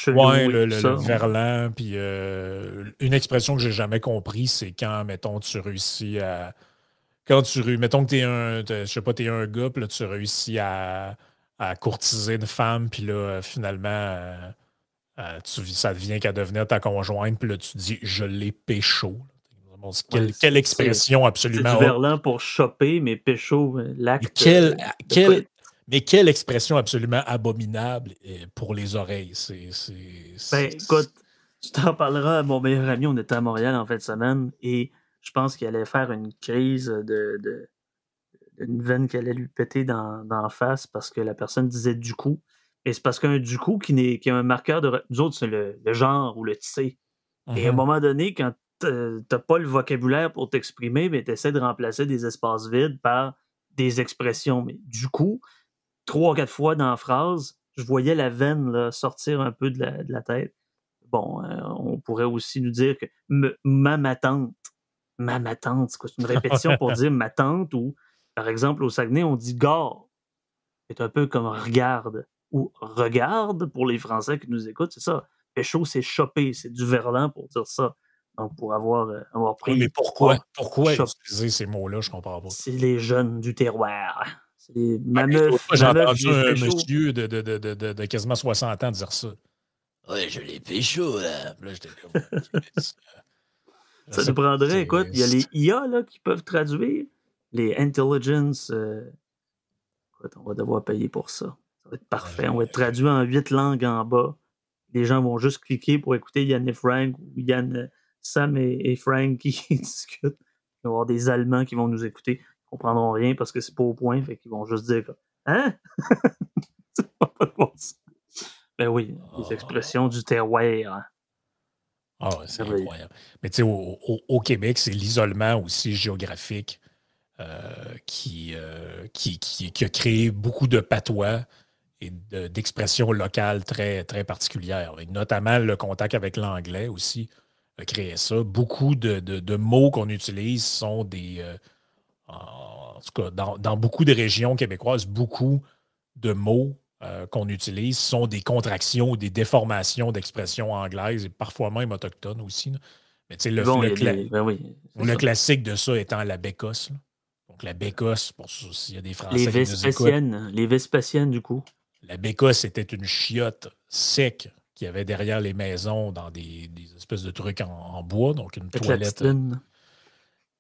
ouais, le, verlan. Puis une expression que j'ai jamais compris, c'est quand, mettons, tu réussis à. Quand tu mettons que tu es un. Je sais pas, tu es un gars, puis là, tu réussis à, à courtiser une femme, puis là, finalement euh, ça devient qu'à devenir ta conjointe, puis là, tu dis je l'ai pécho. Quelle, expression absolument. C'est du verlan pour choper, mais pécho, euh, l'acte. mais quelle expression absolument abominable euh, pour les oreilles. C'est, ben, écoute, tu t'en parleras à mon meilleur ami, on était à Montréal en fin de semaine, et je pense qu'il allait faire une crise de, de une veine qui allait lui péter dans, dans la face parce que la personne disait du coup. Et c'est parce qu'un du coup, qui, est, qui a un marqueur de. Nous autres, c'est le, genre ou le tissé. Et à un uh-huh. moment donné, quand t'as pas le vocabulaire pour t'exprimer, mais tu essaies de remplacer des espaces vides par des expressions. Mais du coup, trois ou quatre fois dans la phrase, je voyais la veine sortir un peu de la, tête. Bon, euh, on pourrait aussi nous dire que ma ma tante, ma ma tante, c'est une répétition pour dire ma tante ou, par exemple, au Saguenay, on dit gare. C'est un peu comme regarde ou regarde pour les Français qui nous écoutent, c'est ça. Pécho, c'est choper, c'est du verlan pour dire ça. Donc, pour avoir, euh, avoir pris. mais pourquoi, pourquoi utiliser ces mots-là, je comprends pas. C'est les jeunes du terroir. C'est les ma J'ai entendu un monsieur de, de, de, de, quasiment 60 ans dire ça. Ouais, je l'ai pécho, là. là j'étais Ça nous prendrait, écoute, il y a les IA là, qui peuvent traduire, les intelligence. Euh, écoute, on va devoir payer pour ça parfait. On va être traduit en huit langues en bas. Les gens vont juste cliquer pour écouter Yann Frank ou Yann, euh, Sam et, Frank qui discutent. Il va y avoir des Allemands qui vont nous écouter. Ils ne comprendront rien parce que c'est pas au point. Fait qu'ils vont juste dire Hein? pas bon Ben oui, les ah. expressions du terroir. Ah, c'est incroyable. Mais tu sais, au, Québec, c'est l'isolement aussi géographique euh, qui, euh, qui, qui, qui, a créé beaucoup de patois d'expression locale très, très particulière. Et notamment le contact avec l'anglais aussi créé ça. Beaucoup de, mots qu'on utilise sont des. Euh, en tout cas, dans, beaucoup de régions québécoises, beaucoup de mots euh, qu'on utilise sont des contractions ou des déformations d'expressions anglaises et parfois même autochtones aussi. Mais tu sais, le, ben classique de ça étant la bécosse. Donc la bécosse, pour s'il y a des Français les Vespasiennes, les Vespasiennes, du coup. La bécosse c'était une chiotte sec qu'il y avait derrière les maisons dans des, espèces de trucs en, bois, donc une toilette.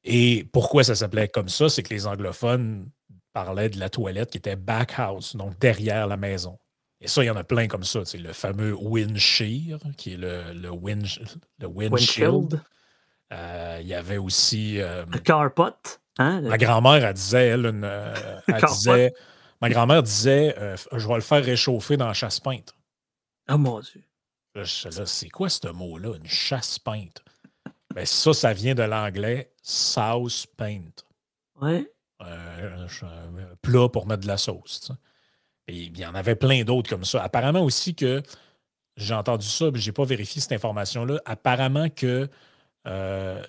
Et pourquoi ça s'appelait comme ça? C'est que les anglophones parlaient de la toilette qui était back house, donc derrière la maison. Et ça, il y en a plein comme ça. C'est le fameux windshear, qui est le, le, le windshield. Euh, il y avait aussi. Euh, le carpot. Hein? Ma grand-mère, elle disait, elle, une, euh, elle disait Ma grand-mère disait euh, Je vais le faire réchauffer dans la chasse peinte. Ah, oh, mon Dieu. C'est quoi ce mot-là, une chasse peinte? Ben, ça, ça vient de l'anglais sauce paint. Ouais. Euh, un plat pour mettre de la sauce. Et il y en avait plein d'autres comme ça. Apparemment aussi que j'ai entendu ça, mais je n'ai pas vérifié cette information-là. Apparemment que euh,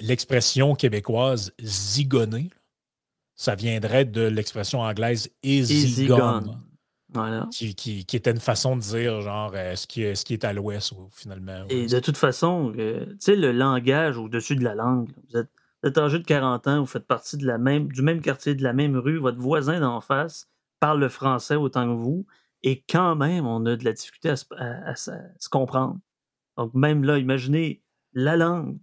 l'expression québécoise zigonner, ça viendrait de l'expression anglaise easy, gone. Qui, qui, était une façon de dire, genre, euh, ce, qui, ce qui est à l'ouest, finalement. Et de toute façon, euh, tu sais, le langage au-dessus de la langue, vous êtes, vous êtes âgé de 40 ans, vous faites partie de la même, du même quartier, de la même rue, votre voisin d'en face parle le français autant que vous, et quand même, on a de la difficulté à se comprendre. Donc, même là, imaginez la langue,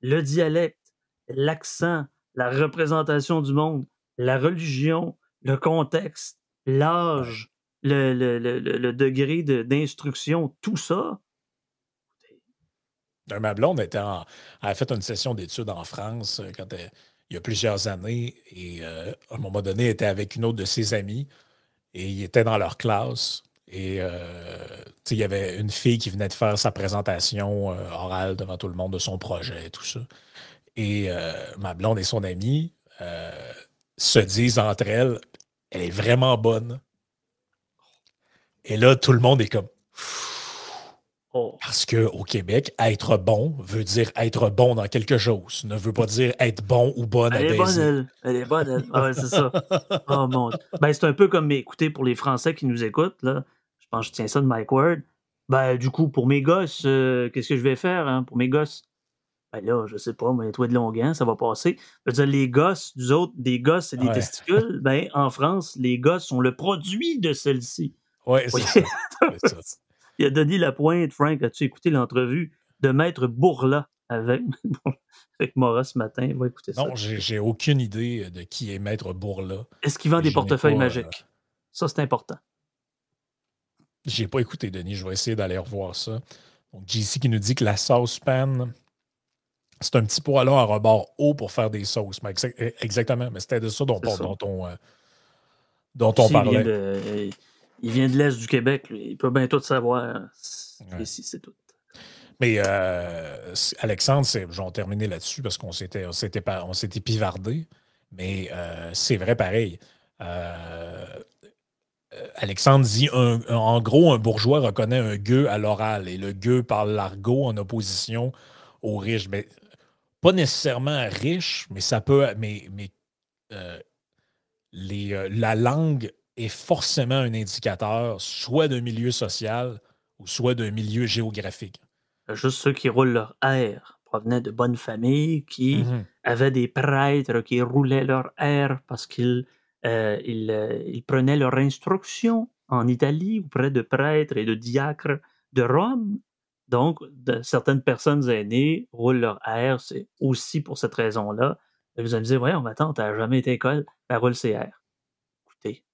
le dialecte, l'accent, la représentation du monde la religion, le contexte, l'âge, le, le, degré d'instruction, tout ça. Ma blonde était a fait une session d'études en France euh, quand il y a plusieurs années et euh, à un moment donné, elle était avec une autre de ses amies et il était dans leur classe. Et euh, il y avait une fille qui venait de faire sa présentation orale devant tout le monde de son projet et tout ça. Et ma blonde et son amie se disent entre elles, elle est vraiment bonne, Et là, tout le monde est comme. Oh. Parce qu'au Québec, être bon veut dire être bon dans quelque chose. Ne veut pas dire être bon ou bonne Elle à est bonne, elle. Elle est bonne, elle. Ah ouais, c'est ça. Oh mon. Ben, c'est un peu comme, écoutez, pour les Français qui nous écoutent, là, je pense que je tiens ça de Mike Ward. Ben, du coup, pour mes gosses, euh, qu'est-ce que je vais faire hein, pour mes gosses? Ben là, je sais pas, mais toi de Longuin, ça va passer. Je veux dire, les gosses, du autres, des gosses, c'est des Ouais. testicules. Ben, en France, les gosses sont le produit de celle-ci. Oui, c'est Oui. ça. c'est ça. Il a Denis Lapointe, Frank, as-tu écouté l'entrevue de Maître Bourla avec, avec Maura ce matin? Va écouter ça. Non, j'ai j'ai aucune idée de qui est Maître Bourla. Est-ce qu'il vend des portefeuilles pas, euh, magiques? Ça, c'est important. J'ai pas écouté, Denis. Je vais essayer d'aller revoir ça. Donc, JC qui nous dit que la sauce pan, c'est un petit poêlon à rebord haut pour faire des sauces. Mais exa- exactement. Mais c'était de ça dont, on- dont on, euh, dont on vient parlait. de- il vient de l'Est du Québec, lui. il peut bien tout savoir. Ouais. Ici, c'est tout. Mais euh, c- Alexandre, c'est- je vais en terminer là-dessus parce qu'on s'était, on s'était, pas- on s'était pivardé. Mais euh, c'est vrai pareil. Euh, euh, Alexandre dit un- un- en gros, un bourgeois reconnaît un gueux à l'oral et le gueux parle l'argot en opposition aux riches. Mais pas nécessairement riche, mais ça peut. Mais, mais les, la langue est forcément un indicateur soit d'un milieu social ou soit d'un milieu géographique. Juste ceux qui roulent leur air provenaient de bonnes familles qui Mhm. avaient des prêtres qui roulaient leur air parce qu'ils euh, ils, euh, ils prenaient leur instruction en Italie auprès de prêtres et de diacres de Rome. Donc, de- certaines personnes aînées roulent leur air, c'est aussi pour cette raison-là. Vous allez me dire, voyons, ma tante n'a jamais été à l'école, elle roule ses airs.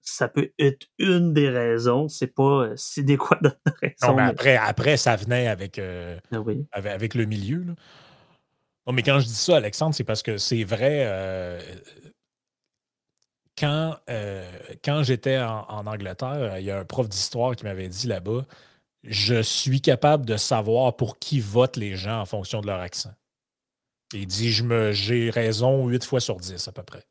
Ça peut être une des raisons, c'est pas euh, si des quoi d'autres raisons. Non, mais après, après, ça venait avec, euh, Ah oui. avec, avec le milieu. là. Non, mais quand je dis ça, Alexandre, c'est parce que c'est vrai. euh, quand euh, quand j'étais en, en Angleterre, il y a un prof d'histoire qui m'avait dit là-bas Je suis capable de savoir pour qui votent les gens en fonction de leur accent. Il dit je me, J'ai raison 8 fois sur 10 à peu près.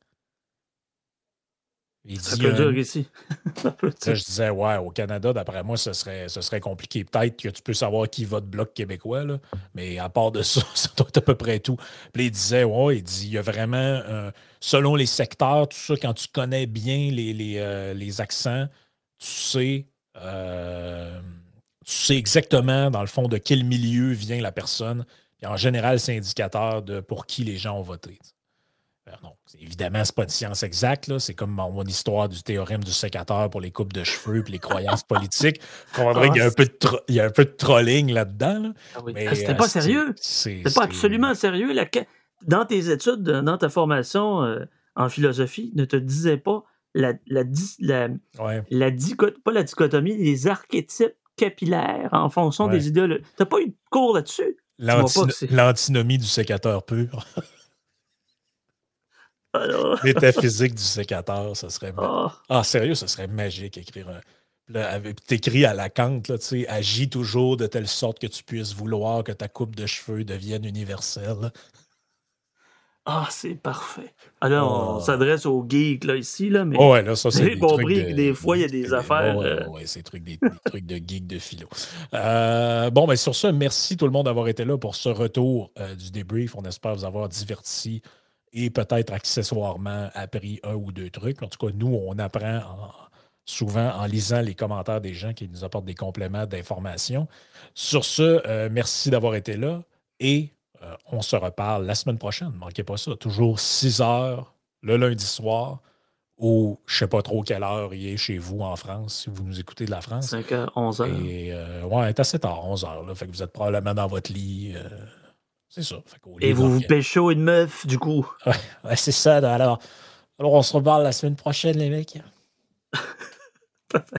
Il Ça dit, peut un- dur ici. Ça peut Là, dire. je disais, ouais, au Canada, d'après moi, ce serait, ce serait compliqué. Peut-être que tu peux savoir qui vote Bloc québécois, là, mais à part de ça, ça doit être à peu près tout. Puis là, il disait, ouais, il dit, il y a vraiment, euh, selon les secteurs, tout ça, quand tu connais bien les, les, euh, les accents, tu sais, euh, tu sais exactement, dans le fond, de quel milieu vient la personne. Puis en général, c'est indicateur de pour qui les gens ont voté. Euh, non, évidemment, c'est pas une science exacte. C'est comme mon, mon histoire du théorème du sécateur pour les coupes de cheveux et les croyances politiques. Je comprendrais Ah, qu'il y a un peu de, tro- il y a un peu de trolling là-dedans. là. Ah oui. Ah, C'était euh, pas c'est- sérieux. C'était pas absolument sérieux. La Dans tes études, dans ta formation euh, en philosophie, ne te disait pas la, la, dis- la, Ouais. la dicho- pas la dichotomie, les archétypes capillaires en fonction Ouais. des idéologies. T'as pas eu de cours là-dessus? pas L'antinomie du sécateur pur. Alors, Métaphysique du sécateur, ça serait. ah, Ah, sérieux, ça serait magique écrire un. T'écris à la Kant, là, tu sais, agis toujours de telle sorte que tu puisses vouloir que ta coupe de cheveux devienne universelle. ah, c'est parfait. Alors, on Oh. s'adresse aux geeks là, ici, là, mais Oh ouais, là, ça, c'est des compris trucs que de- des fois, il y a des affaires, Ouais, euh, ouais, c'est des trucs, des, des trucs de geek de philo. Euh, bon, ben sur ça, merci tout le monde d'avoir été là pour ce retour euh, du débrief. On espère vous avoir diverti et peut-être accessoirement appris un ou deux trucs. En tout cas, nous, on apprend en- souvent en lisant les commentaires des gens qui nous apportent des compléments d'informations. Sur ce, euh, merci d'avoir été là et euh, on se reparle la semaine prochaine. Ne manquez pas ça. Toujours 6 heures le lundi soir ou je ne sais pas trop quelle heure il est chez vous en France, si vous nous écoutez de la France. 5 h 11 h Et euh, ouais, il est assez tard, 11 heures. Là, fait que vous êtes probablement dans votre lit. C'est ça. Et vous vous pécho une meuf, du coup. Ouais, c'est ça. Alors, alors, on se reparle la semaine prochaine, les mecs.